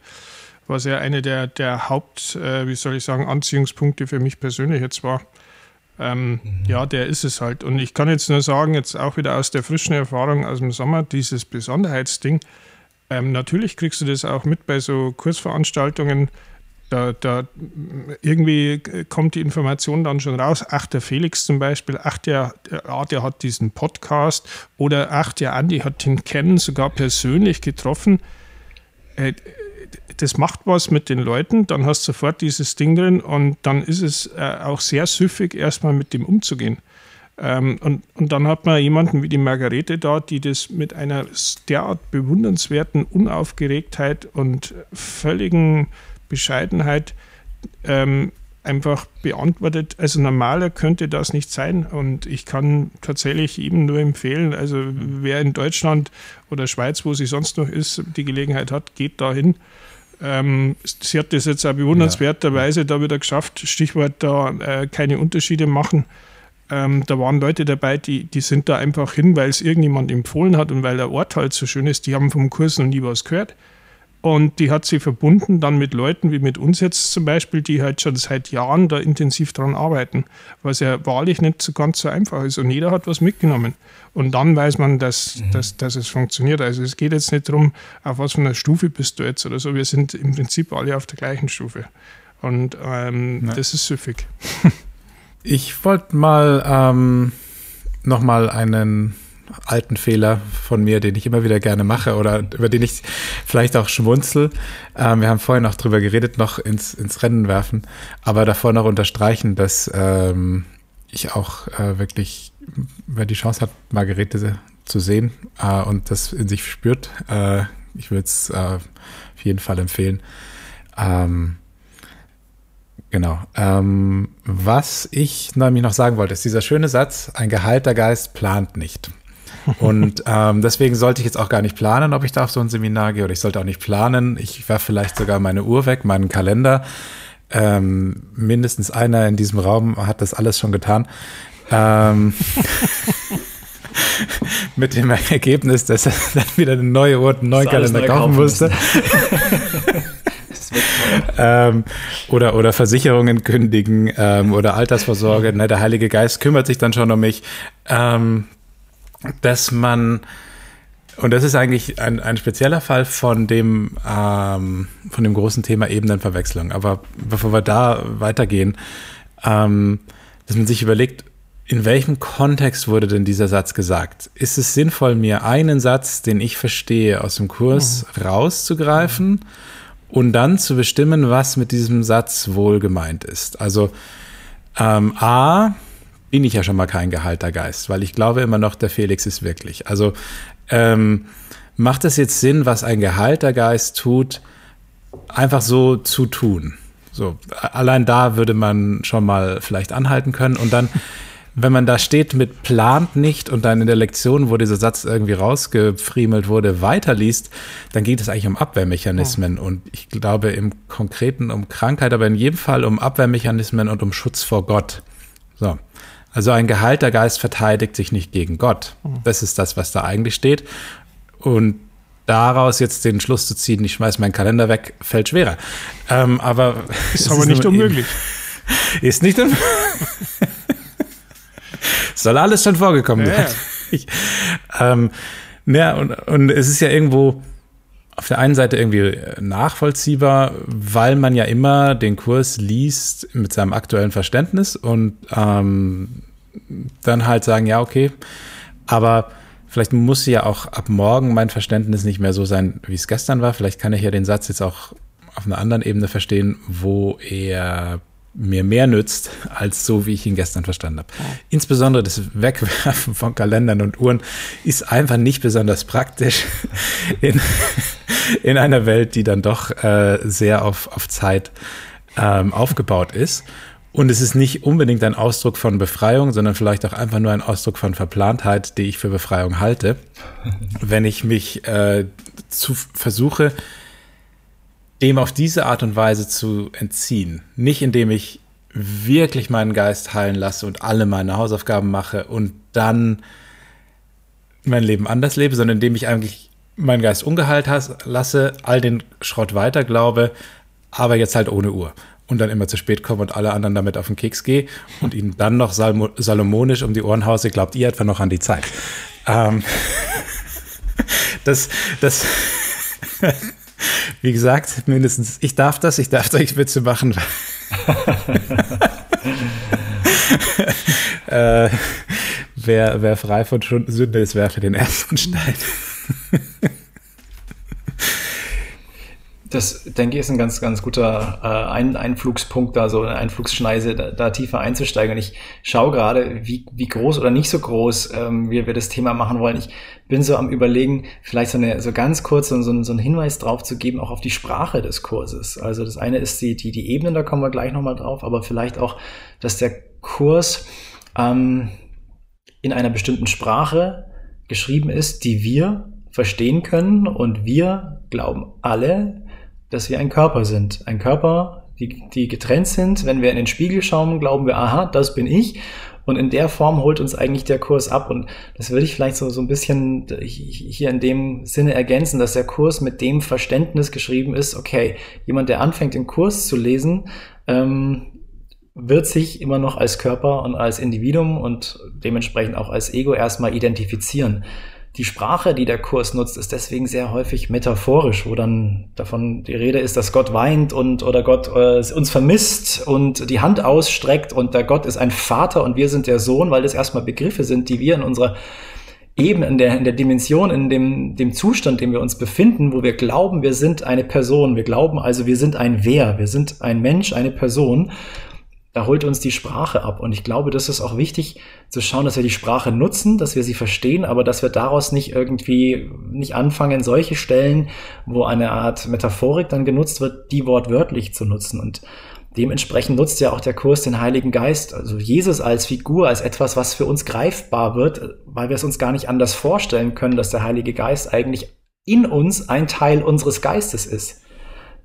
was ja eine der, der Haupt, äh, wie soll ich sagen, Anziehungspunkte für mich persönlich jetzt war. Ähm, mhm. Ja, der ist es halt. Und ich kann jetzt nur sagen, jetzt auch wieder aus der frischen Erfahrung aus dem Sommer, dieses Besonderheitsding, ähm, natürlich kriegst du das auch mit bei so Kursveranstaltungen. Da, da, irgendwie kommt die Information dann schon raus. Ach, der Felix zum Beispiel, ach, der, der, ah, der hat diesen Podcast oder ach, der Andi hat den kennen, sogar persönlich getroffen. Äh, das macht was mit den Leuten, dann hast du sofort dieses Ding drin und dann ist es äh, auch sehr süffig, erstmal mit dem umzugehen. Ähm, und, und dann hat man jemanden wie die Margarete da, die das mit einer derart bewundernswerten Unaufgeregtheit und völligen Bescheidenheit ähm, einfach beantwortet. Also normaler könnte das nicht sein. Und ich kann tatsächlich eben nur empfehlen, also wer in Deutschland oder Schweiz, wo sie sonst noch ist, die Gelegenheit hat, geht dahin. Ähm, sie hat das jetzt auch bewundernswerterweise da wieder geschafft, Stichwort da äh, keine Unterschiede machen. Ähm, da waren Leute dabei, die, die sind da einfach hin, weil es irgendjemand empfohlen hat und weil der Ort halt so schön ist. Die haben vom Kurs noch nie was gehört. Und die hat sie verbunden dann mit Leuten wie mit uns jetzt zum Beispiel, die halt schon seit Jahren da intensiv dran arbeiten, was ja wahrlich nicht so ganz so einfach ist. Und jeder hat was mitgenommen. Und dann weiß man, dass, mhm. dass, dass es funktioniert. Also es geht jetzt nicht darum, auf was für einer Stufe bist du jetzt oder so. Wir sind im Prinzip alle auf der gleichen Stufe. Und ähm, das ist süffig. *laughs* ich wollte mal ähm, nochmal einen alten Fehler von mir, den ich immer wieder gerne mache oder über den ich vielleicht auch schmunzel. Ähm, wir haben vorher noch drüber geredet, noch ins, ins Rennen werfen, aber davor noch unterstreichen, dass ähm, ich auch äh, wirklich, wer die Chance hat, Margarete zu sehen äh, und das in sich spürt, äh, ich würde es äh, auf jeden Fall empfehlen. Ähm, genau. Ähm, was ich nämlich noch sagen wollte, ist dieser schöne Satz, ein geheilter Geist plant nicht. *laughs* Und ähm, deswegen sollte ich jetzt auch gar nicht planen, ob ich da auf so ein Seminar gehe oder ich sollte auch nicht planen. Ich werfe vielleicht sogar meine Uhr weg, meinen Kalender. Ähm, mindestens einer in diesem Raum hat das alles schon getan. Ähm, *laughs* mit dem Ergebnis, dass er *laughs* dann wieder eine neue Uhr, einen neuen Kalender kaufen musste. ähm, oder, oder Versicherungen kündigen ähm, oder Altersvorsorge. Ne, der Heilige Geist kümmert sich dann schon um mich. Ähm, dass man, und das ist eigentlich ein, ein spezieller Fall von dem, ähm, von dem großen Thema Ebenenverwechslung. Aber bevor wir da weitergehen, ähm, dass man sich überlegt, in welchem Kontext wurde denn dieser Satz gesagt? Ist es sinnvoll, mir einen Satz, den ich verstehe, aus dem Kurs mhm. rauszugreifen und dann zu bestimmen, was mit diesem Satz wohl gemeint ist? Also ähm, A, bin ich ja schon mal kein gehalter Geist, weil ich glaube immer noch, der Felix ist wirklich. Also ähm, macht es jetzt Sinn, was ein gehalter Geist tut, einfach so zu tun? So, allein da würde man schon mal vielleicht anhalten können und dann *laughs* wenn man da steht mit plant nicht und dann in der Lektion, wo dieser Satz irgendwie rausgefriemelt wurde, weiterliest, dann geht es eigentlich um Abwehrmechanismen. Oh. Und ich glaube im Konkreten um Krankheit, aber in jedem Fall um Abwehrmechanismen und um Schutz vor Gott. So. Also ein geheilter Geist verteidigt sich nicht gegen Gott. Oh. Das ist das, was da eigentlich steht. Und daraus jetzt den Schluss zu ziehen, ich schmeiß meinen Kalender weg, fällt schwerer. Ähm, aber *laughs* ist aber nicht unmöglich. *laughs* Ist nicht unmöglich. *laughs* Soll alles schon vorgekommen sein. Ja. ähm, ja, und, und es ist ja irgendwo auf der einen Seite irgendwie nachvollziehbar, weil man ja immer den Kurs liest mit seinem aktuellen Verständnis und ähm, dann halt sagen, ja, okay, aber vielleicht muss ja auch ab morgen mein Verständnis nicht mehr so sein, wie es gestern war. Vielleicht kann ich ja den Satz jetzt auch auf einer anderen Ebene verstehen, wo er mir mehr nützt, als so, wie ich ihn gestern verstanden habe. Insbesondere das Wegwerfen von Kalendern und Uhren ist einfach nicht besonders praktisch in, *laughs* in einer Welt, die dann doch äh, sehr auf, auf Zeit ähm, aufgebaut ist. Und es ist nicht unbedingt ein Ausdruck von Befreiung, sondern vielleicht auch einfach nur ein Ausdruck von Verplantheit, die ich für Befreiung halte, wenn ich mich äh, zu versuche, dem auf diese Art und Weise zu entziehen. Nicht indem ich wirklich meinen Geist heilen lasse und alle meine Hausaufgaben mache und dann mein Leben anders lebe, sondern indem ich eigentlich meinen Geist ungeheilt lasse, all den Schrott weiter glaube, aber jetzt halt ohne Uhr. Und dann immer zu spät komme und alle anderen damit auf den Keks gehe und ihnen dann noch salomonisch um die Ohren hause, glaubt ihr etwa noch an die Zeit. Ähm, *laughs* das, das, *laughs* wie gesagt, mindestens, ich darf das, ich darf solche Witze machen. *laughs* äh, wer, wer frei von Sünde ist, werfe den ersten Stein. Das, denke ich, ist ein ganz, ganz guter äh, ein Einflugspunkt, da so eine Einflugsschneise, da, da tiefer einzusteigen. Und ich schaue gerade, wie, wie groß oder nicht so groß ähm, wir, wir das Thema machen wollen. Ich bin so am überlegen, vielleicht so eine so ganz kurz so, so, einen Hinweis drauf zu geben, auch auf die Sprache des Kurses. Also das eine ist die, die, die Ebenen, da kommen wir gleich nochmal drauf, aber vielleicht auch, dass der Kurs ähm, in einer bestimmten Sprache geschrieben ist, die wir verstehen können und wir glauben alle, dass wir ein Körper sind. Ein Körper, die, die getrennt sind. Wenn wir in den Spiegel schauen, glauben wir, aha, das bin ich. Und in der Form holt uns eigentlich der Kurs ab. Und das würde ich vielleicht so, so ein bisschen hier in dem Sinne ergänzen, dass der Kurs mit dem Verständnis geschrieben ist, okay, jemand, der anfängt, den Kurs zu lesen, ähm, wird sich immer noch als Körper und als Individuum und dementsprechend auch als Ego erstmal identifizieren. Die Sprache, die der Kurs nutzt, ist deswegen sehr häufig metaphorisch, wo dann davon die Rede ist, dass Gott weint und oder Gott äh, uns vermisst und die Hand ausstreckt und der Gott ist ein Vater und wir sind der Sohn, weil das erstmal Begriffe sind, die wir in unserer eben in der, in der Dimension, in dem, dem Zustand, in dem wir uns befinden, wo wir glauben, wir sind eine Person. Wir glauben also, wir sind ein Wer. Wir sind ein Mensch, eine Person. Da holt uns die Sprache ab. Und ich glaube, das ist auch wichtig zu schauen, dass wir die Sprache nutzen, dass wir sie verstehen, aber dass wir daraus nicht irgendwie nicht anfangen, solche Stellen, wo eine Art Metaphorik dann genutzt wird, die wortwörtlich zu nutzen. Und Dementsprechend nutzt ja auch der Kurs den Heiligen Geist, also Jesus als Figur, als etwas, was für uns greifbar wird, weil wir es uns gar nicht anders vorstellen können, dass der Heilige Geist eigentlich in uns ein Teil unseres Geistes ist.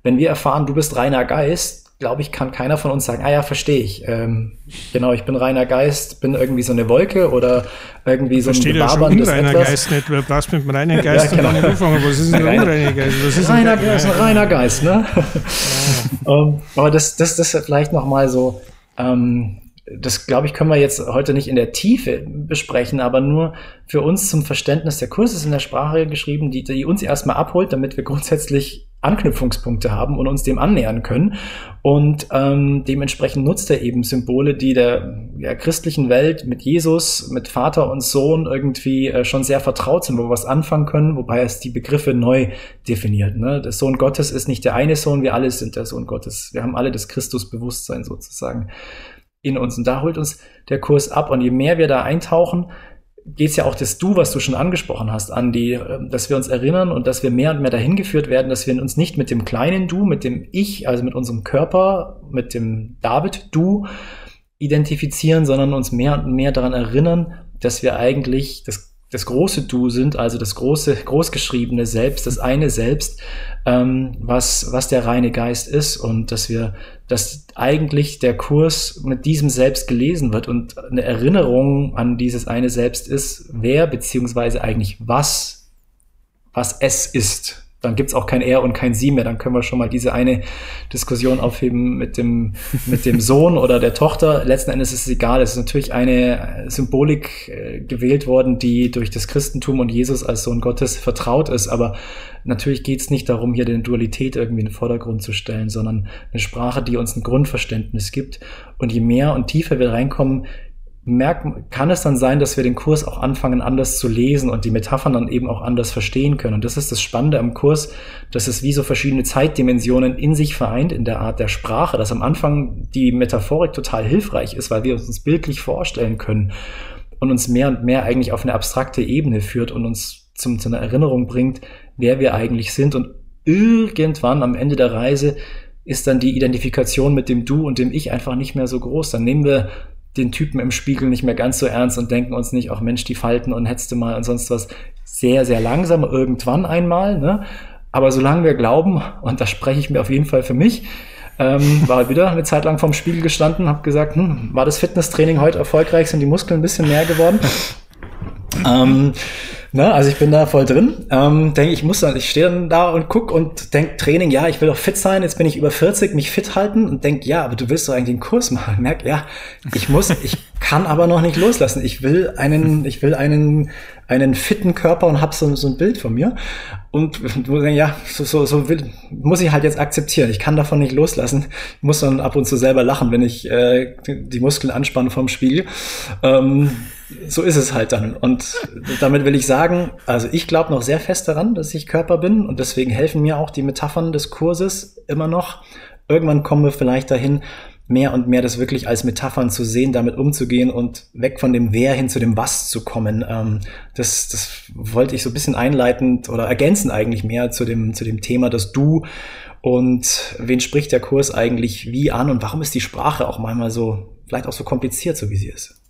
Wenn wir erfahren, du bist reiner Geist, glaube ich, kann keiner von uns sagen, ah ja, verstehe ich. Ähm, genau, ich bin reiner Geist, bin irgendwie so eine Wolke oder irgendwie so ein ja schon unreiner etwas. Geist nicht, du brauchst mit dem reinen Geist ja, genau. und dann anfangen. Was ist denn ein unreiner Geist? Was ist reiner Geist, ein reiner Geist, ne? Ja. um, *laughs* ähm, aber das, das, das vielleicht nochmal so, ähm, das glaube ich, können wir jetzt heute nicht in der Tiefe besprechen, aber nur für uns zum Verständnis der Kurs ist in der Sprache geschrieben, die, die uns erstmal abholt, damit wir grundsätzlich Anknüpfungspunkte haben und uns dem annähern können. Und ähm, dementsprechend nutzt er eben Symbole, die der ja, christlichen Welt mit Jesus, mit Vater und Sohn irgendwie äh, schon sehr vertraut sind, wo wir was anfangen können, wobei es die Begriffe neu definiert. Ne? Der Sohn Gottes ist nicht der eine Sohn, wir alle sind der Sohn Gottes. Wir haben alle das Christusbewusstsein sozusagen in uns. Und da holt uns der Kurs ab. Und je mehr wir da eintauchen, geht es ja auch das Du, was du schon angesprochen hast, an die, ähm, dass wir uns erinnern und dass wir mehr und mehr dahin geführt werden, dass wir uns nicht mit dem kleinen Du, mit dem Ich, also mit unserem Körper, mit dem David-Du identifizieren, sondern uns mehr und mehr daran erinnern, dass wir eigentlich das das große Du sind, also das große, großgeschriebene Selbst, das eine Selbst, ähm, was, was der reine Geist ist und dass wir, dass eigentlich der Kurs mit diesem Selbst gelesen wird und eine Erinnerung an dieses eine Selbst ist, wer beziehungsweise eigentlich was, was es ist dann gibt's auch kein Er und kein Sie mehr. Dann können wir schon mal diese eine Diskussion aufheben mit dem, mit dem Sohn oder der Tochter. Letzten Endes ist es egal. Es ist natürlich eine Symbolik äh, gewählt worden, die durch das Christentum und Jesus als Sohn Gottes vertraut ist. Aber natürlich geht's nicht darum, hier den Dualität irgendwie in den Vordergrund zu stellen, sondern eine Sprache, die uns ein Grundverständnis gibt. Und je mehr und tiefer wir reinkommen, merken, kann es dann sein, dass wir den Kurs auch anfangen, anders zu lesen und die Metaphern dann eben auch anders verstehen können. Und das ist das Spannende am Kurs, dass es wie so verschiedene Zeitdimensionen in sich vereint, in der Art der Sprache, dass am Anfang die Metaphorik total hilfreich ist, weil wir uns bildlich vorstellen können und uns mehr und mehr eigentlich auf eine abstrakte Ebene führt und uns zum, zu einer Erinnerung bringt, wer wir eigentlich sind. Und irgendwann am Ende der Reise ist dann die Identifikation mit dem Du und dem Ich einfach nicht mehr so groß. Dann nehmen wir den Typen im Spiegel nicht mehr ganz so ernst und denken uns nicht, auch Mensch, die Falten und hetzte mal und sonst was. Sehr, sehr langsam, irgendwann einmal. Ne? Aber solange wir glauben, und da spreche ich mir auf jeden Fall für mich, ähm, war wieder eine Zeit lang vorm Spiegel gestanden, habe gesagt, hm, war das Fitnesstraining heute erfolgreich, sind die Muskeln ein bisschen mehr geworden? *laughs* ähm, Ne? Also ich bin da voll drin. Ähm, denke ich muss dann, ich stehe dann da und guck und denk Training, ja, ich will doch fit sein. Jetzt bin ich über 40, mich fit halten und denk, ja, aber du willst doch eigentlich den Kurs machen. Merk, ja, ich muss, ich kann aber noch nicht loslassen. Ich will einen, ich will einen, einen fitten Körper und hab so, so ein Bild von mir. Und ja, so, so, so will, muss ich halt jetzt akzeptieren. Ich kann davon nicht loslassen. Ich muss dann ab und zu selber lachen, wenn ich äh, die Muskeln anspanne vom Spiegel. Ähm, so ist es halt dann. Und damit will ich sagen, also ich glaube noch sehr fest daran, dass ich Körper bin und deswegen helfen mir auch die Metaphern des Kurses immer noch. Irgendwann kommen wir vielleicht dahin, mehr und mehr das wirklich als Metaphern zu sehen, damit umzugehen und weg von dem Wer hin zu dem Was zu kommen. Ähm, das, das wollte ich so ein bisschen einleitend oder ergänzen eigentlich mehr zu dem, zu dem Thema, dass du und wen spricht der Kurs eigentlich wie an und warum ist die Sprache auch manchmal so, vielleicht auch so kompliziert, so wie sie ist.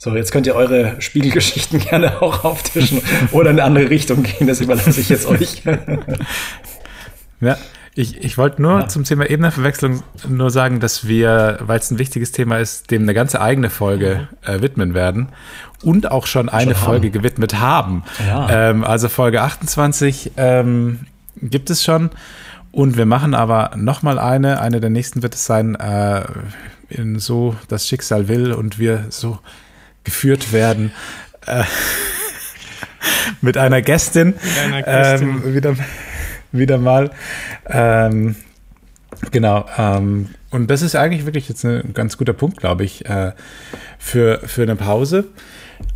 So, jetzt könnt ihr eure Spiegelgeschichten *laughs* gerne auch auftischen oder in eine andere Richtung gehen. Das überlasse ich jetzt euch. *laughs* ja, ich, ich wollte nur ja. zum Thema Ebenenverwechslung nur sagen, dass wir, weil es ein wichtiges Thema ist, dem eine ganze eigene Folge äh, widmen werden und auch schon eine schon Folge gewidmet haben. Ja. Ähm, also Folge 28 ähm, gibt es schon. Und wir machen aber noch mal eine. Eine der nächsten wird es sein, äh, in so das Schicksal will und wir so geführt werden. Äh, *laughs* mit einer Gästin. Mit einer Gästin. Ähm, wieder, wieder mal. Ähm, genau. Ähm, und das ist eigentlich wirklich jetzt ein ganz guter Punkt, glaube ich, äh, für, für eine Pause.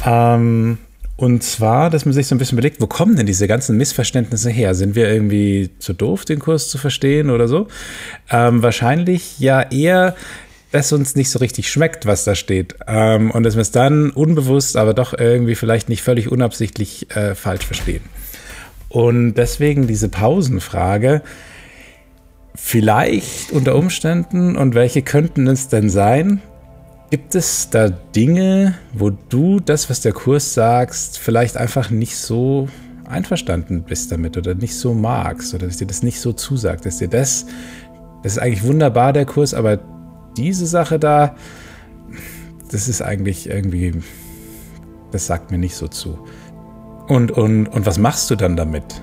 Ähm, und zwar, dass man sich so ein bisschen überlegt, wo kommen denn diese ganzen Missverständnisse her? Sind wir irgendwie zu doof, den Kurs zu verstehen oder so? Ähm, wahrscheinlich ja eher, dass uns nicht so richtig schmeckt, was da steht. Ähm, und dass wir es dann unbewusst, aber doch irgendwie vielleicht nicht völlig unabsichtlich äh, falsch verstehen. Und deswegen diese Pausenfrage. Vielleicht unter Umständen und welche könnten es denn sein? Gibt es da Dinge, wo du das, was der Kurs sagst, vielleicht einfach nicht so einverstanden bist damit oder nicht so magst oder dass dir das nicht so zusagt, dass dir das, das ist eigentlich wunderbar, der Kurs, aber diese Sache da, das ist eigentlich irgendwie, das sagt mir nicht so zu. Und, und, und was machst du dann damit?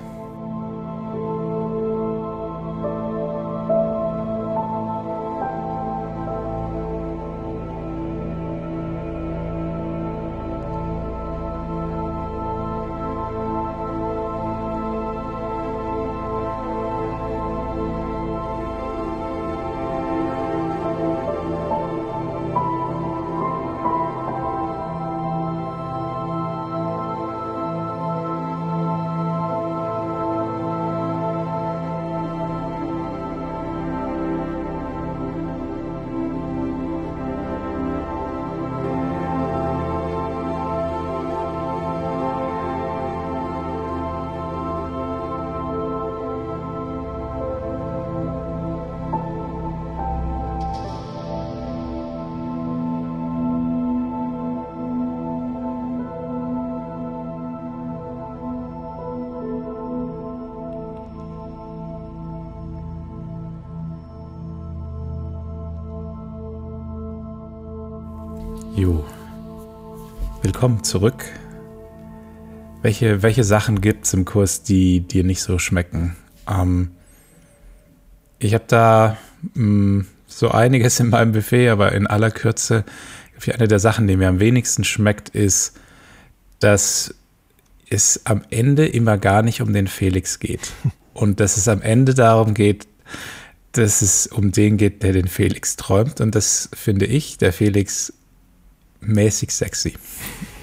Willkommen zurück. Welche, welche Sachen gibt es im Kurs, die dir nicht so schmecken? Ähm, ich habe da mh, mm, so einiges in meinem Buffet, aber in aller Kürze, eine der Sachen, die mir am wenigsten schmeckt, ist, dass es am Ende immer gar nicht um den Felix geht. Und dass es am Ende darum geht, dass es um den geht, der den Felix träumt. Und das finde ich, der Felix mäßig sexy.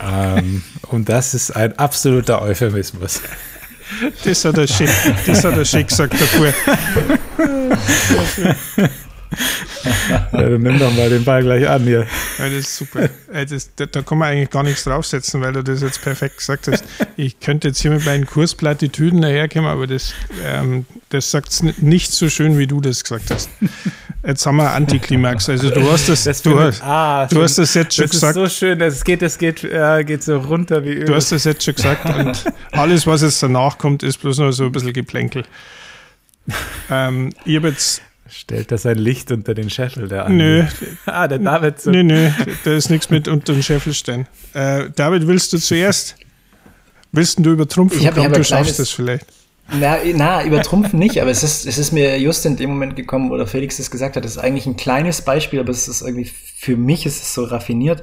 ähm, und das ist ein absoluter Euphemismus. Das hat er schick, das hat er schick gesagt davor. ja, dann nimm doch mal den Ball gleich an hier. Ja, das ist super. Das, da, da, kann man eigentlich gar nichts draufsetzen, weil du das jetzt perfekt gesagt hast. Ich könnte jetzt hier mit meinen Kursplattitüden daherkommen, aber das, ähm, das sagt es nicht so schön, wie du das gesagt hast. Jetzt haben wir Antiklimax. Also du hast das, das du, hast, ah, du hast das jetzt schon das gesagt. Das ist so schön, es geht, es geht, äh, geht so runter wie Öl. Du hast das jetzt schon gesagt *laughs* und alles, was jetzt danach kommt, ist bloß noch so ein bisschen Geplänkel. Ähm, ich habe jetzt Stellt das ein Licht unter den Scheffel der an? Nö. *laughs* ah, der David. So. Nö, nö, da ist nichts mit unter den Scheffel stehen. Äh, David, willst du zuerst? Willst du übertrumpfen? Ich Komm, du schaffst das vielleicht. Na, na, übertrumpfen nicht, aber es ist, es ist mir just in dem Moment gekommen, wo der Felix das gesagt hat. Das ist eigentlich ein kleines Beispiel, aber es ist irgendwie, für mich ist es so raffiniert,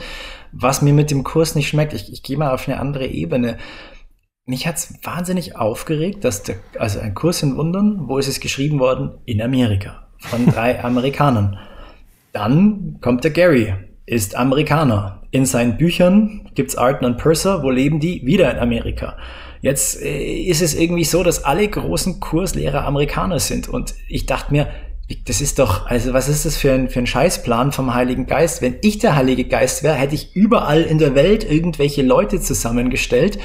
was mir mit dem Kurs nicht schmeckt. Ich, ich gehe mal auf eine andere Ebene. Mich hat's wahnsinnig aufgeregt, dass der, also ein Kurs in Wundern, wo ist es geschrieben worden? In Amerika von drei *laughs* Amerikanern. Dann kommt der Gary, ist Amerikaner. In seinen Büchern gibt's Arten und Purser, wo leben die? Wieder in Amerika. Jetzt äh, ist es irgendwie so, dass alle großen Kurslehrer Amerikaner sind. Und ich dachte mir, das ist doch, also was ist das für ein, für ein Scheißplan vom Heiligen Geist? Wenn ich der Heilige Geist wäre, hätte ich überall in der Welt irgendwelche Leute zusammengestellt,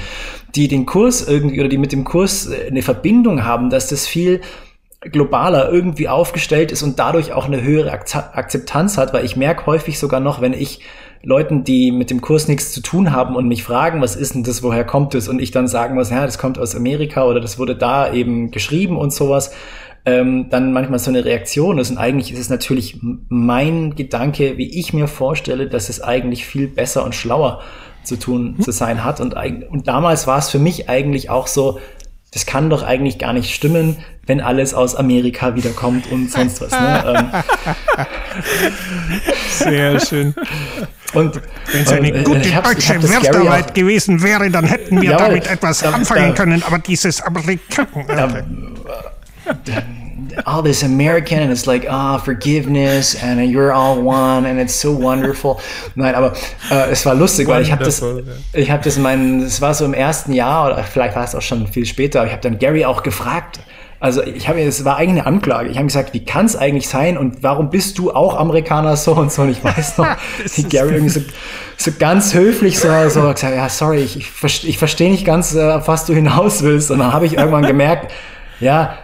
die den Kurs irgendwie oder die mit dem Kurs äh, eine Verbindung haben, dass das viel globaler irgendwie aufgestellt ist und dadurch auch eine höhere Akzeptanz hat, weil ich merke häufig sogar noch, wenn ich Leuten, die mit dem Kurs nichts zu tun haben und mich fragen, was ist denn das, woher kommt es? Und ich dann sagen muss, ja, das kommt aus Amerika oder das wurde da eben geschrieben und sowas, ähm, dann manchmal so eine Reaktion ist. Und eigentlich ist es natürlich mein Gedanke, wie ich mir vorstelle, dass es eigentlich viel besser und schlauer zu tun, zu sein hat. Und, und damals war es für mich eigentlich auch so, das kann doch eigentlich gar nicht stimmen, wenn alles aus Amerika wiederkommt und sonst was. Ne? *laughs* Ähm. Sehr schön. Und wenn es eine gute deutsche Werftarbeit gewesen wäre, dann hätten wir ja, damit etwas da, anfangen da, können, aber dieses Amerikaner. Da, all this American and it's like, ah, oh, forgiveness and you're all one and it's so wonderful. Nein, aber äh, es war lustig, weil ich habe das, ich habe das in meinen, es war so im ersten Jahr oder vielleicht war es auch schon viel später, aber ich habe dann Gary auch gefragt, also ich habe es war eigentlich eine Anklage. Ich habe gesagt, wie kann es eigentlich sein und warum bist du auch Amerikaner so und so? Und ich weiß noch, *laughs* wie Gary *laughs* irgendwie so, so ganz höflich so, so gesagt, ja sorry, ich, ich, ich verstehe nicht ganz, äh, auf was du hinaus willst. Und dann habe ich irgendwann gemerkt, ja,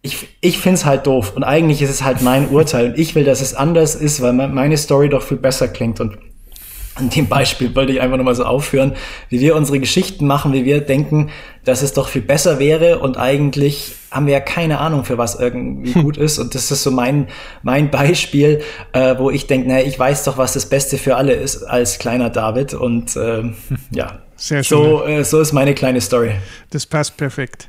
ich, ich finde es halt doof und eigentlich ist es halt mein Urteil und ich will, dass es anders ist, weil meine Story doch viel besser klingt und an dem Beispiel wollte ich einfach nochmal so aufführen, wie wir unsere Geschichten machen, wie wir denken, dass es doch viel besser wäre und eigentlich haben wir ja keine Ahnung, für was irgendwie gut *laughs* ist. Und das ist so mein, mein Beispiel, äh, wo ich denke, naja, ich weiß doch, was das Beste für alle ist als kleiner David. Und äh, *laughs* ja, Sehr schön. So, äh, so ist meine kleine Story. Das passt perfekt.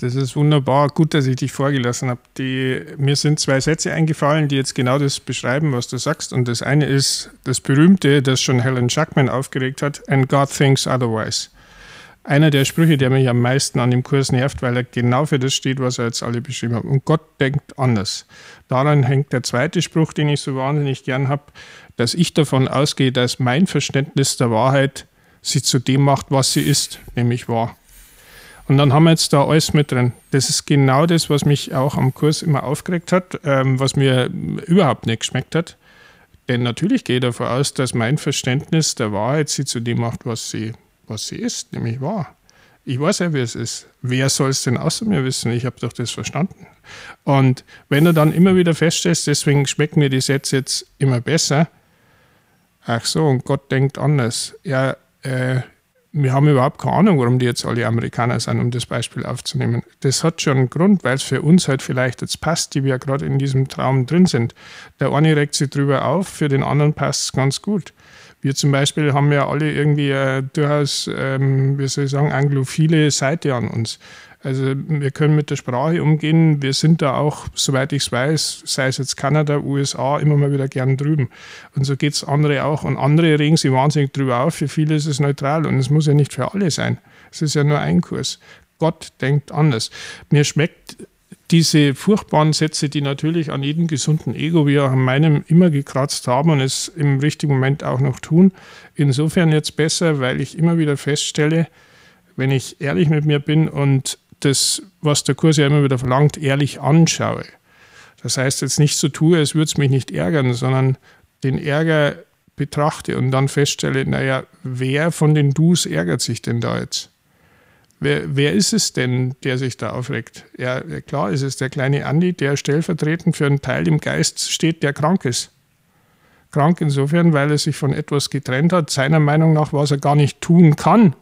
Das ist wunderbar. Gut, dass ich dich vorgelassen habe. Die, mir sind zwei Sätze eingefallen, die jetzt genau das beschreiben, was du sagst. Und das eine ist das berühmte, das schon Helen Schuckman aufgeregt hat, and God thinks otherwise. Einer der Sprüche, der mich am meisten an dem Kurs nervt, weil er genau für das steht, was er jetzt alle beschrieben hat. Und Gott denkt anders. Daran hängt der zweite Spruch, den ich so wahnsinnig gern habe, dass ich davon ausgehe, dass mein Verständnis der Wahrheit sie zu dem macht, was sie ist, nämlich wahr. Und dann haben wir jetzt da alles mit drin. Das ist genau das, was mich auch am Kurs immer aufgeregt hat, ähm, was mir überhaupt nicht geschmeckt hat. Denn natürlich gehe ich davon aus, dass mein Verständnis der Wahrheit sie zu dem macht, was sie, was sie ist, nämlich wahr. Ich weiß ja, wie es ist. Wer soll es denn außer mir wissen? Ich habe doch das verstanden. Und wenn du dann immer wieder feststellst, deswegen schmecken mir die Sätze jetzt immer besser, ach so, und Gott denkt anders. Ja, äh, wir haben überhaupt keine Ahnung, warum die jetzt alle Amerikaner sind, um das Beispiel aufzunehmen. Das hat schon einen Grund, weil es für uns halt vielleicht jetzt passt, die wir gerade in diesem Traum drin sind. Der eine regt sich drüber auf, für den anderen passt es ganz gut. Wir zum Beispiel haben ja alle irgendwie äh, durchaus, ähm, wie soll ich sagen, anglophile Seite an uns. Also wir können mit der Sprache umgehen. Wir sind da auch, soweit ich es weiß, sei es jetzt Kanada, USA, immer mal wieder gern drüben. Und so geht es andere auch. Und andere regen sich wahnsinnig drüber auf. Für viele ist es neutral und es muss ja nicht für alle sein. Es ist ja nur ein Kurs. Gott denkt anders. Mir schmeckt diese furchtbaren Sätze, die natürlich an jedem gesunden Ego, wie auch an meinem, immer gekratzt haben und es im richtigen Moment auch noch tun. Insofern jetzt besser, weil ich immer wieder feststelle, wenn ich ehrlich mit mir bin und das, was der Kurs ja immer wieder verlangt, ehrlich anschaue. Das heißt jetzt nicht so tue, als würde es mich nicht ärgern, sondern den Ärger betrachte und dann feststelle, naja, wer von den Dus ärgert sich denn da jetzt? Wer, wer ist es denn, der sich da aufregt? Ja, klar ist es der kleine Andi, der stellvertretend für einen Teil im Geist steht, der krank ist. Krank insofern, weil er sich von etwas getrennt hat, seiner Meinung nach, was er gar nicht tun kann,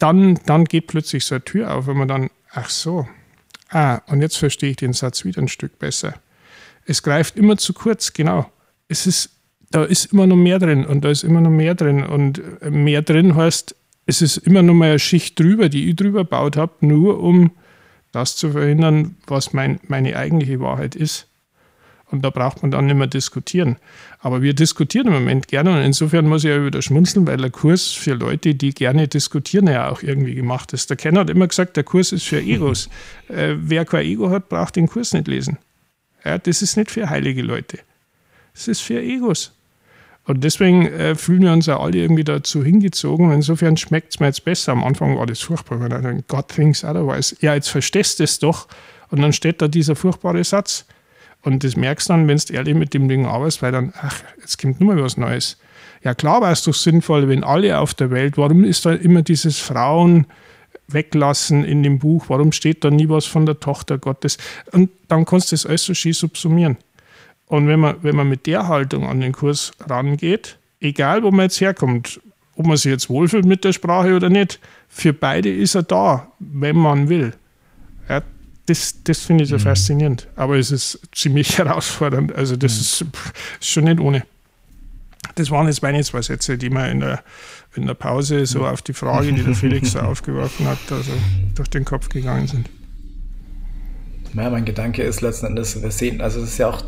dann, dann geht plötzlich so eine Tür auf, wenn man dann, ach so, ah, und jetzt verstehe ich den Satz wieder ein Stück besser. Es greift immer zu kurz, genau. Es ist, da ist immer noch mehr drin und da ist immer noch mehr drin und äh, mehr drin heißt, es ist immer noch mal eine Schicht drüber, die ich drüber gebaut habe, nur um das zu verhindern, was mein, meine eigentliche Wahrheit ist. Und da braucht man dann nicht mehr diskutieren. Aber wir diskutieren im Moment gerne und insofern muss ich ja wieder schmunzeln, weil der Kurs für Leute, die gerne diskutieren, ja auch irgendwie gemacht ist. Der Kenner hat immer gesagt, der Kurs ist für Egos. *laughs* äh, wer kein Ego hat, braucht den Kurs nicht lesen. Ja, das ist nicht für heilige Leute. Das ist für Egos. Und deswegen äh, fühlen wir uns ja alle irgendwie dazu hingezogen. Insofern schmeckt es mir jetzt besser. Am Anfang war das furchtbar, wenn er dann God thinks otherwise. Ja, jetzt verstehst du es doch. Und dann steht da dieser furchtbare Satz. Und das merkst du dann, wenn du ehrlich mit dem Ding arbeitest, weil dann, ach, jetzt kommt nur mal was Neues. Ja, klar war es doch sinnvoll, wenn alle auf der Welt, warum ist da immer dieses Frauen weglassen in dem Buch, warum steht da nie was von der Tochter Gottes? Und dann kannst du das alles so schön subsumieren. Und wenn man, wenn man mit der Haltung an den Kurs rangeht, egal wo man jetzt herkommt, ob man sich jetzt wohlfühlt mit der Sprache oder nicht, für beide ist er da, wenn man will das, das finde ich so mhm. faszinierend. Aber es ist ziemlich *laughs* herausfordernd. Also, das mhm. ist, schon nicht ohne. Das waren jetzt meine zwei Sätze, die mir in der, in der Pause so auf die Frage, die der *laughs* Felix so aufgeworfen hat, also durch den Kopf gegangen sind. Ja, mein Gedanke ist letzten Endes, wir sehen, also es ist ja auch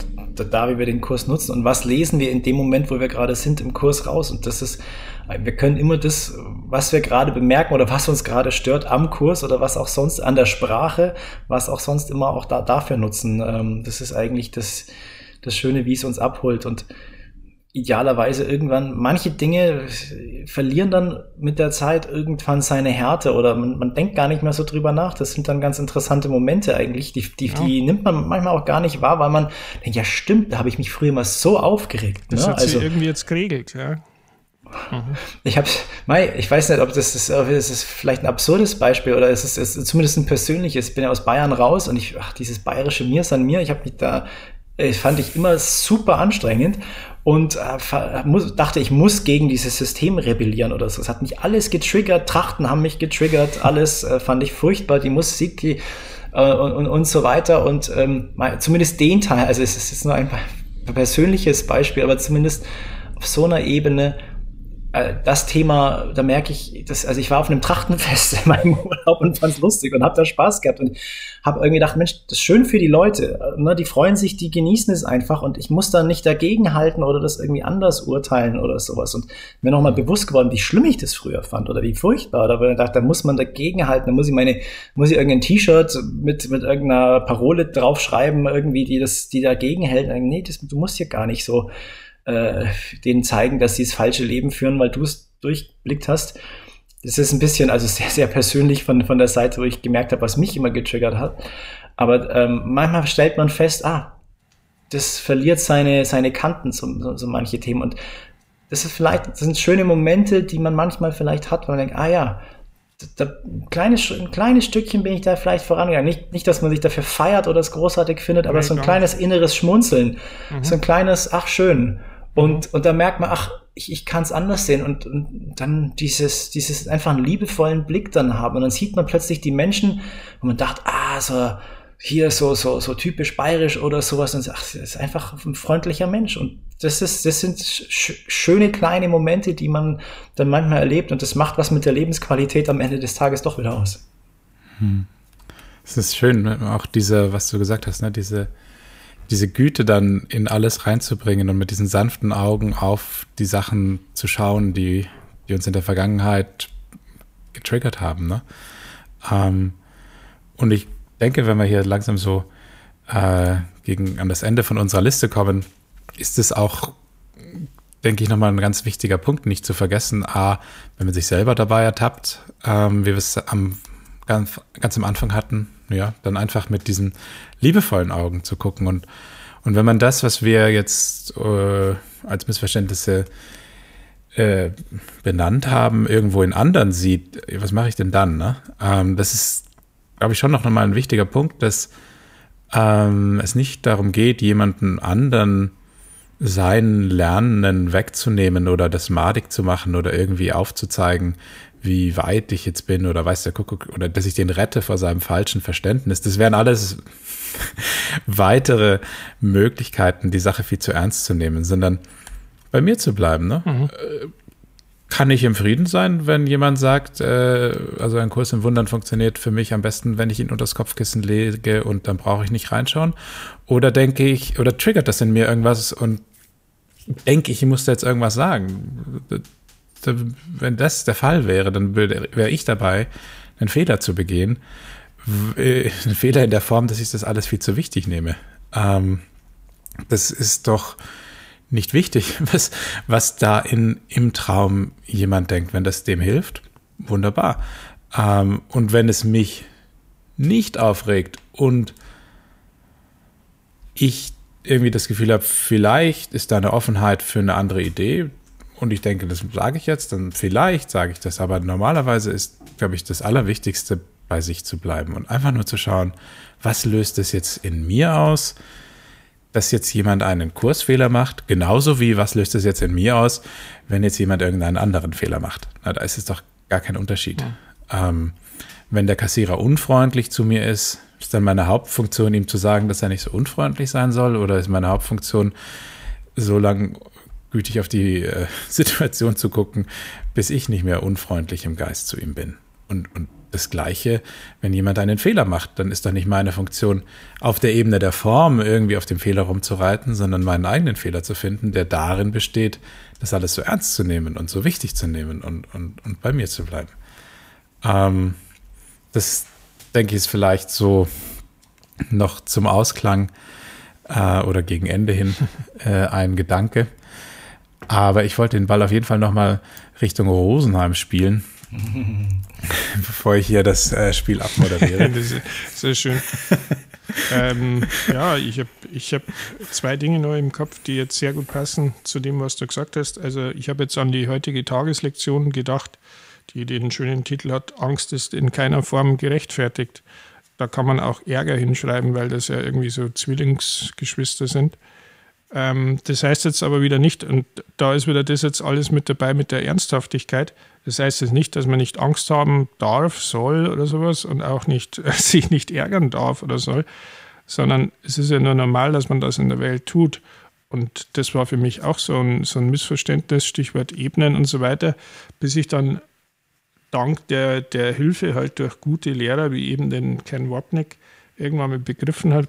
da, wie wir den Kurs nutzen und was lesen wir in dem Moment, wo wir gerade sind, im Kurs raus. Und das ist, wir können immer das, was wir gerade bemerken oder was uns gerade stört am Kurs oder was auch sonst an der Sprache, was auch sonst immer auch da, dafür nutzen. Ähm, das ist eigentlich das, das Schöne, wie es uns abholt. Und idealerweise irgendwann, manche Dinge verlieren dann mit der Zeit irgendwann seine Härte oder man, man denkt gar nicht mehr so drüber nach. Das sind dann ganz interessante Momente eigentlich, die, die, ja. die nimmt man manchmal auch gar nicht wahr, weil man denkt, ja stimmt, da habe ich mich früher mal so aufgeregt. Das ne? hat also, irgendwie jetzt geregelt, ja. Mhm. Ich habe, ich weiß nicht, ob das ist, das ist vielleicht ein absurdes Beispiel oder es ist, ist zumindest ein persönliches. Ich bin ja aus Bayern raus und ich, ach, dieses bayerische Mir ist an mir. Ich habe mich da, ich fand ich immer super anstrengend und äh, muss, dachte, ich muss gegen dieses System rebellieren oder so. Es hat mich alles getriggert, Trachten haben mich getriggert, alles äh, fand ich furchtbar, die Musik, die äh, und, und, und so weiter. Und ähm, zumindest den Teil, also es ist jetzt nur ein persönliches Beispiel, aber zumindest auf so einer Ebene äh, das Thema, da merke ich, dass, also ich war auf einem Trachtenfest *laughs* in meinem Urlaub und fand es lustig und habe da Spaß gehabt und habe irgendwie gedacht, Mensch, das ist schön für die Leute, äh, ne, die freuen sich, die genießen es einfach und ich muss da nicht dagegenhalten oder das irgendwie anders urteilen oder sowas. Und mir nochmal bewusst geworden, wie schlimm ich das früher fand oder wie furchtbar. Da habe ich gedacht, da muss man dagegenhalten, da muss ich meine, muss ich irgendein T-Shirt mit, mit irgendeiner Parole draufschreiben, irgendwie, die das, die dagegen hält. Nee, das, du musst hier gar nicht so äh, denen zeigen, dass sie das falsche Leben führen, weil du es durchblickt hast. Das ist ein bisschen, also sehr, sehr persönlich von, von der Seite, wo ich gemerkt habe, was mich immer getriggert hat. Aber ähm, manchmal stellt man fest, ah, das verliert seine, seine Kanten, so, so, so manche Themen. Und das ist vielleicht, das sind schöne Momente, die man manchmal vielleicht hat, weil man denkt, ah ja, da, ein, kleines, ein kleines Stückchen bin ich da vielleicht vorangegangen. Nicht, nicht, dass man sich dafür feiert oder es großartig findet, aber nee, so ein kleines inneres Schmunzeln. Mhm. So ein kleines, ach schön. Und, und da merkt man, ach, ich, ich kann es anders sehen und, und dann dieses, dieses einfach einen liebevollen Blick dann haben. Und dann sieht man plötzlich die Menschen, wo man dachte, ah, so hier so, so, so typisch bayerisch oder sowas. Und ach, das ist einfach ein freundlicher Mensch. Und das ist, das sind sch schöne kleine Momente, die man dann manchmal erlebt. Und das macht was mit der Lebensqualität am Ende des Tages doch wieder aus. Hm. Es ist schön, auch diese, was du gesagt hast, ne, diese, diese Güte dann in alles reinzubringen und mit diesen sanften Augen auf die Sachen zu schauen, die, die uns in der Vergangenheit getriggert haben. Ne? Ähm, und ich denke, wenn wir hier langsam so äh, gegen an das Ende von unserer Liste kommen, ist es auch, denke ich, nochmal ein ganz wichtiger Punkt, nicht zu vergessen, a, wenn man sich selber dabei ertappt, ähm, wie wir es am, ganz, ganz am Anfang hatten, ja, dann einfach mit diesen liebevollen Augen zu gucken. Und, und wenn man das, was wir jetzt äh, als Missverständnisse äh, benannt haben, irgendwo in anderen sieht, was mache ich denn dann? Ne? Ähm, das ist, glaube ich, schon noch mal ein wichtiger Punkt, dass ähm, es nicht darum geht, jemanden anderen seinen Lernenden wegzunehmen oder das madig zu machen oder irgendwie aufzuzeigen, wie weit ich jetzt bin oder weiß der Kuckuck oder dass ich den rette vor seinem falschen Verständnis. Das wären alles *laughs* weitere Möglichkeiten, die Sache viel zu ernst zu nehmen, sondern bei mir zu bleiben. Ne? Mhm. Äh, kann ich im Frieden sein, wenn jemand sagt, äh, also ein Kurs im Wundern funktioniert für mich am besten, wenn ich ihn unter das Kopfkissen lege und dann brauche ich nicht reinschauen? Oder denke ich, oder triggert das in mir irgendwas und denke ich, ich muss da jetzt irgendwas sagen? Wenn das der Fall wäre, dann wäre ich dabei, einen Fehler zu begehen. Äh, ein Fehler in der Form, dass ich das alles viel zu wichtig nehme. Ähm, das ist doch nicht wichtig, *laughs* was, was da in, im Traum jemand denkt. Wenn das dem hilft, wunderbar. Ähm, und wenn es mich nicht aufregt und ich irgendwie das Gefühl habe, vielleicht ist da eine Offenheit für eine andere Idee, und ich denke, das sage ich jetzt, dann vielleicht sage ich das, aber normalerweise ist, glaube ich, das Allerwichtigste, bei sich zu bleiben und einfach nur zu schauen, was löst es jetzt in mir aus, dass jetzt jemand einen Kursfehler macht, genauso wie was löst es jetzt in mir aus, wenn jetzt jemand irgendeinen anderen Fehler macht. Na, da ist es doch gar kein Unterschied. Ja. Ähm, wenn der Kassierer unfreundlich zu mir ist, ist dann meine Hauptfunktion, ihm zu sagen, dass er nicht so unfreundlich sein soll, oder ist meine Hauptfunktion, so lange gütig auf die äh, *laughs* Situation zu gucken, bis ich nicht mehr unfreundlich im Geist zu ihm bin. Und, und das Gleiche, wenn jemand einen Fehler macht, dann ist doch nicht meine Funktion, auf der Ebene der Form irgendwie auf dem Fehler rumzureiten, sondern meinen eigenen Fehler zu finden, der darin besteht, das alles so ernst zu nehmen und so wichtig zu nehmen und, und, und bei mir zu bleiben. Ähm, das, denke ich, ist vielleicht so noch zum Ausklang äh, oder gegen Ende hin *laughs* äh, ein Gedanke. Aber ich wollte den Ball auf jeden Fall nochmal Richtung Rosenheim spielen, *laughs* bevor ich hier das äh, Spiel abmoderiere. *laughs* das ist sehr schön. ähm, ja, ich habe ich hab zwei Dinge noch im Kopf, die jetzt sehr gut passen zu dem, was du gesagt hast. Also ich habe jetzt an die heutige Tageslektion gedacht, die den schönen Titel hat, Angst ist in keiner Form gerechtfertigt. Da kann man auch Ärger hinschreiben, weil das ja irgendwie so Zwillingsgeschwister sind. Ähm, das heißt jetzt aber wieder nicht, und da ist wieder das jetzt alles mit dabei mit der Ernsthaftigkeit. Das heißt jetzt nicht, dass man nicht Angst haben darf, soll oder sowas und auch nicht *laughs* sich nicht ärgern darf oder soll, sondern es ist ja nur normal, dass man das in der Welt tut. Und das war für mich auch so ein, so ein Missverständnis, Stichwort Ebenen und so weiter, bis ich dann dank der, der Hilfe halt durch gute Lehrer wie eben den Ken Wapnick irgendwann mal begriffen habe,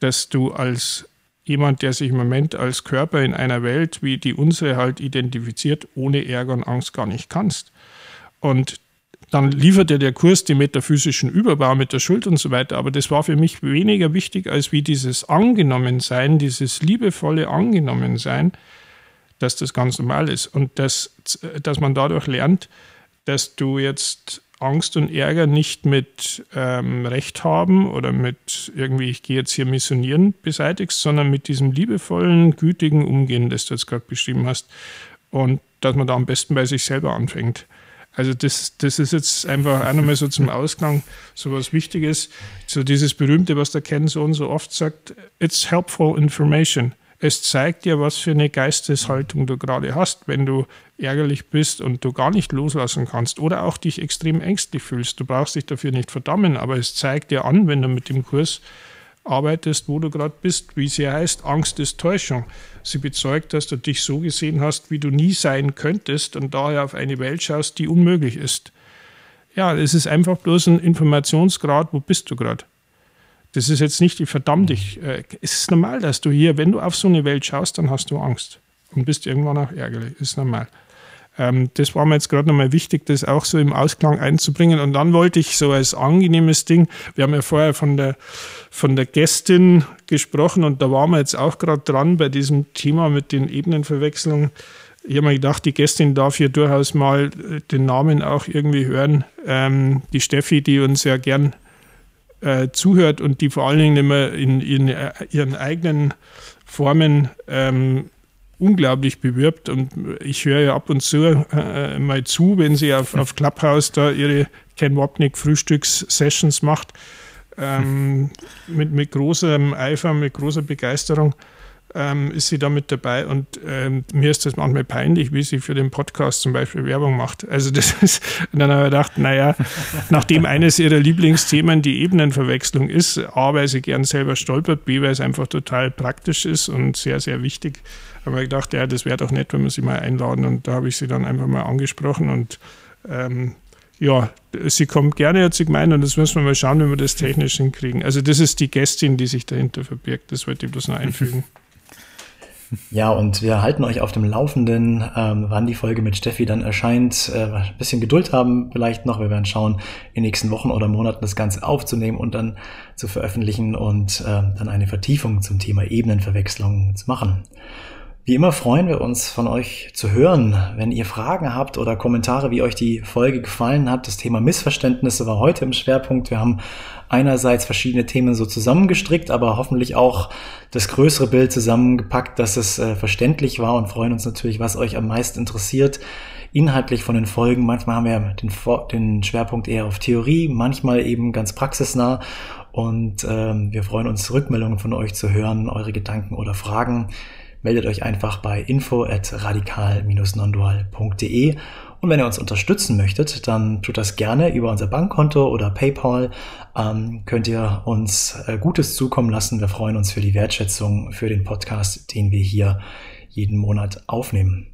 dass du als jemand, der sich im Moment als Körper in einer Welt wie die unsere halt identifiziert, ohne Ärger und Angst gar nicht kannst. Und dann lieferte der Kurs den metaphysischen Überbau mit der Schuld und so weiter, aber das war für mich weniger wichtig als wie dieses Angenommensein, dieses liebevolle Angenommensein, dass das ganz normal ist und dass, dass man dadurch lernt, dass du jetzt Angst und Ärger nicht mit ähm, Recht haben oder mit irgendwie, ich gehe jetzt hier missionieren, beseitigst, sondern mit diesem liebevollen, gütigen Umgehen, das du jetzt gerade beschrieben hast. Und dass man da am besten bei sich selber anfängt. Also das, das ist jetzt einfach nochmal so zum Ausgang so was Wichtiges. So dieses Berühmte, was der Ken so und so oft sagt, it's helpful information. Es zeigt dir, was für eine Geisteshaltung du gerade hast, wenn du ärgerlich bist und du gar nicht loslassen kannst oder auch dich extrem ängstlich fühlst. Du brauchst dich dafür nicht verdammen, aber es zeigt dir an, wenn du mit dem Kurs arbeitest, wo du gerade bist, wie sie heißt, Angst ist Täuschung. Sie bezeugt, dass du dich so gesehen hast, wie du nie sein könntest und daher auf eine Welt schaust, die unmöglich ist. Ja, es ist einfach bloß ein Informationsgrad, wo bist du gerade. Das ist jetzt nicht, ich verdamm dich. Äh, es ist normal, dass du hier, wenn du auf so eine Welt schaust, dann hast du Angst und bist irgendwann auch ärgerlich. Ist normal. Ähm, das war mir jetzt gerade nochmal wichtig, das auch so im Ausklang einzubringen. Und dann wollte ich so als angenehmes Ding, wir haben ja vorher von der, von der Gästin gesprochen und da waren wir jetzt auch gerade dran bei diesem Thema mit den Ebenenverwechslungen. Ich habe mir gedacht, die Gästin darf hier durchaus mal den Namen auch irgendwie hören. Ähm, die Steffi, die uns ja gern äh, zuhört und die vor allen Dingen immer in, in äh, ihren eigenen Formen ähm, unglaublich bewirbt. Und ich höre ja ab und zu äh, mal zu, wenn sie auf, auf Clubhouse da ihre Ken Wapnick Frühstückssessions macht. Ähm, mit, mit großem Eifer, mit großer Begeisterung ähm, ist sie da mit dabei und ähm, mir ist das manchmal peinlich, wie sie für den Podcast zum Beispiel Werbung macht. Also das *laughs* ist, und dann habe ich gedacht, naja, nachdem eines ihrer Lieblingsthemen die Ebenenverwechslung ist, A, weil sie gern selber stolpert, B, weil es einfach total praktisch ist und sehr, sehr wichtig, habe ich gedacht, ja, das wäre doch nett, wenn wir sie mal einladen und da habe ich sie dann einfach mal angesprochen und ähm, ja, sie kommt gerne, hat sie gemeint, und das müssen wir mal schauen, wie wir das technisch hinkriegen. Also, das ist die Gästin, die sich dahinter verbirgt. Das wollte ich bloß noch einfügen. *laughs* *laughs* Ja, und wir halten euch auf dem Laufenden, ähm, wann die Folge mit Steffi dann erscheint. Äh, ein bisschen Geduld haben vielleicht noch. Wir werden schauen, in den nächsten Wochen oder Monaten das Ganze aufzunehmen und dann zu veröffentlichen und äh, dann eine Vertiefung zum Thema Ebenenverwechslung zu machen. Wie immer freuen wir uns von euch zu hören. Wenn ihr Fragen habt oder Kommentare, wie euch die Folge gefallen hat, das Thema Missverständnisse war heute im Schwerpunkt. Wir haben einerseits verschiedene Themen so zusammengestrickt, aber hoffentlich auch das größere Bild zusammengepackt, dass es äh, verständlich war und freuen uns natürlich, was euch am meisten interessiert. Inhaltlich von den Folgen. Manchmal haben wir den, den Schwerpunkt eher auf Theorie, manchmal eben ganz praxisnah. Und ähm, wir freuen uns, Rückmeldungen von euch zu hören, eure Gedanken oder Fragen. Meldet euch einfach bei info at radikal-nondual.de und wenn ihr uns unterstützen möchtet, dann tut das gerne über unser Bankkonto oder PayPal. Ähm, könnt ihr uns äh, Gutes zukommen lassen. Wir freuen uns für die Wertschätzung für den Podcast, den wir hier jeden Monat aufnehmen.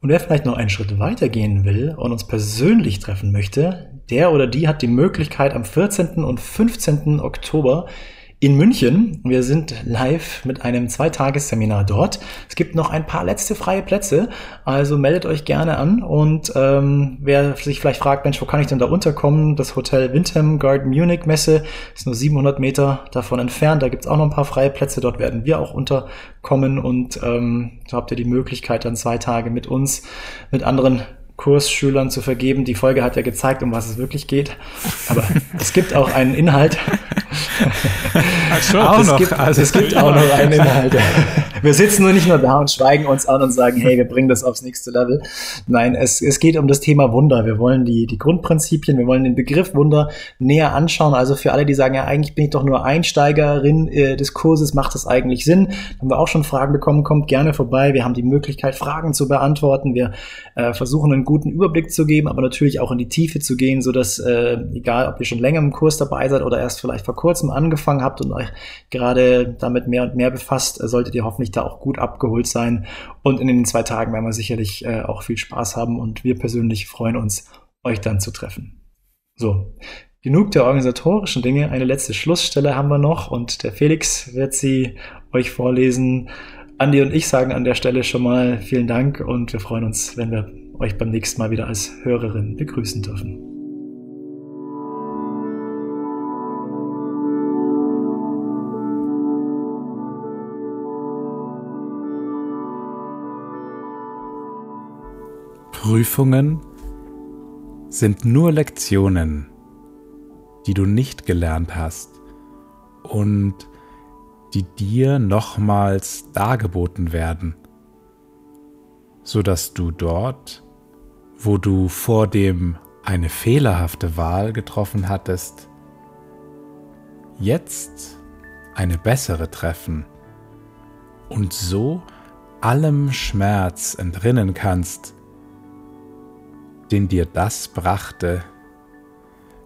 Und wer vielleicht noch einen Schritt weiter gehen will und uns persönlich treffen möchte, der oder die hat die Möglichkeit am 14. und 15. Oktober in München. Wir sind live mit einem Zweitagesseminar dort. Es gibt noch ein paar letzte freie Plätze, also meldet euch gerne an. Und ähm, wer sich vielleicht fragt, Mensch, wo kann ich denn da unterkommen? Das Hotel Windham Garden Munich Messe ist nur 700 Meter davon entfernt. Da gibt's auch noch ein paar freie Plätze. Dort werden wir auch unterkommen und ähm, so habt ihr die Möglichkeit, dann zwei Tage mit uns, mit anderen Kursschülern zu vergeben. Die Folge hat ja gezeigt, um was es wirklich geht. Aber *laughs* es gibt auch einen Inhalt. Ach so, auch es noch. Gibt, also es gibt *laughs* auch noch einen Inhalt. Wir sitzen nur nicht nur da und schweigen uns an und sagen, hey, wir bringen das aufs nächste Level. Nein, es, es geht um das Thema Wunder. Wir wollen die, die Grundprinzipien, wir wollen den Begriff Wunder näher anschauen. Also für alle, die sagen, ja, eigentlich bin ich doch nur Einsteigerin äh, des Kurses, macht das eigentlich Sinn? Haben wir auch schon Fragen bekommen, kommt gerne vorbei. Wir haben die Möglichkeit, Fragen zu beantworten. Wir äh, versuchen einen guten Überblick zu geben, aber natürlich auch in die Tiefe zu gehen, so dass äh, egal, ob ihr schon länger im Kurs dabei seid oder erst vielleicht vor kurzem angefangen habt und euch gerade damit mehr und mehr befasst, äh, solltet ihr hoffentlich da auch gut abgeholt sein. Und in den zwei Tagen werden wir sicherlich äh, auch viel Spaß haben und wir persönlich freuen uns, euch dann zu treffen. So, genug der organisatorischen Dinge. Eine letzte Schlussstelle haben wir noch und der Felix wird sie euch vorlesen. Andi und ich sagen an der Stelle schon mal vielen Dank und wir freuen uns, wenn wir euch beim nächsten Mal wieder als Hörerin begrüßen dürfen. Prüfungen sind nur Lektionen, die du nicht gelernt hast und die dir nochmals dargeboten werden, sodass du dort, wo du vor dem eine fehlerhafte Wahl getroffen hattest, jetzt eine bessere treffen und so allem Schmerz entrinnen kannst, den dir das brachte,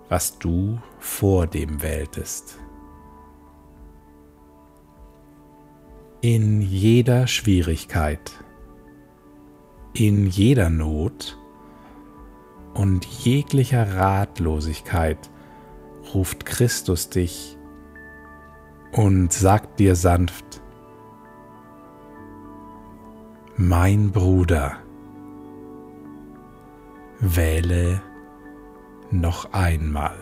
was du vor dem wähltest. In jeder Schwierigkeit, in jeder Not und jeglicher Ratlosigkeit ruft Christus dich und sagt dir sanft, mein Bruder, wähle noch einmal.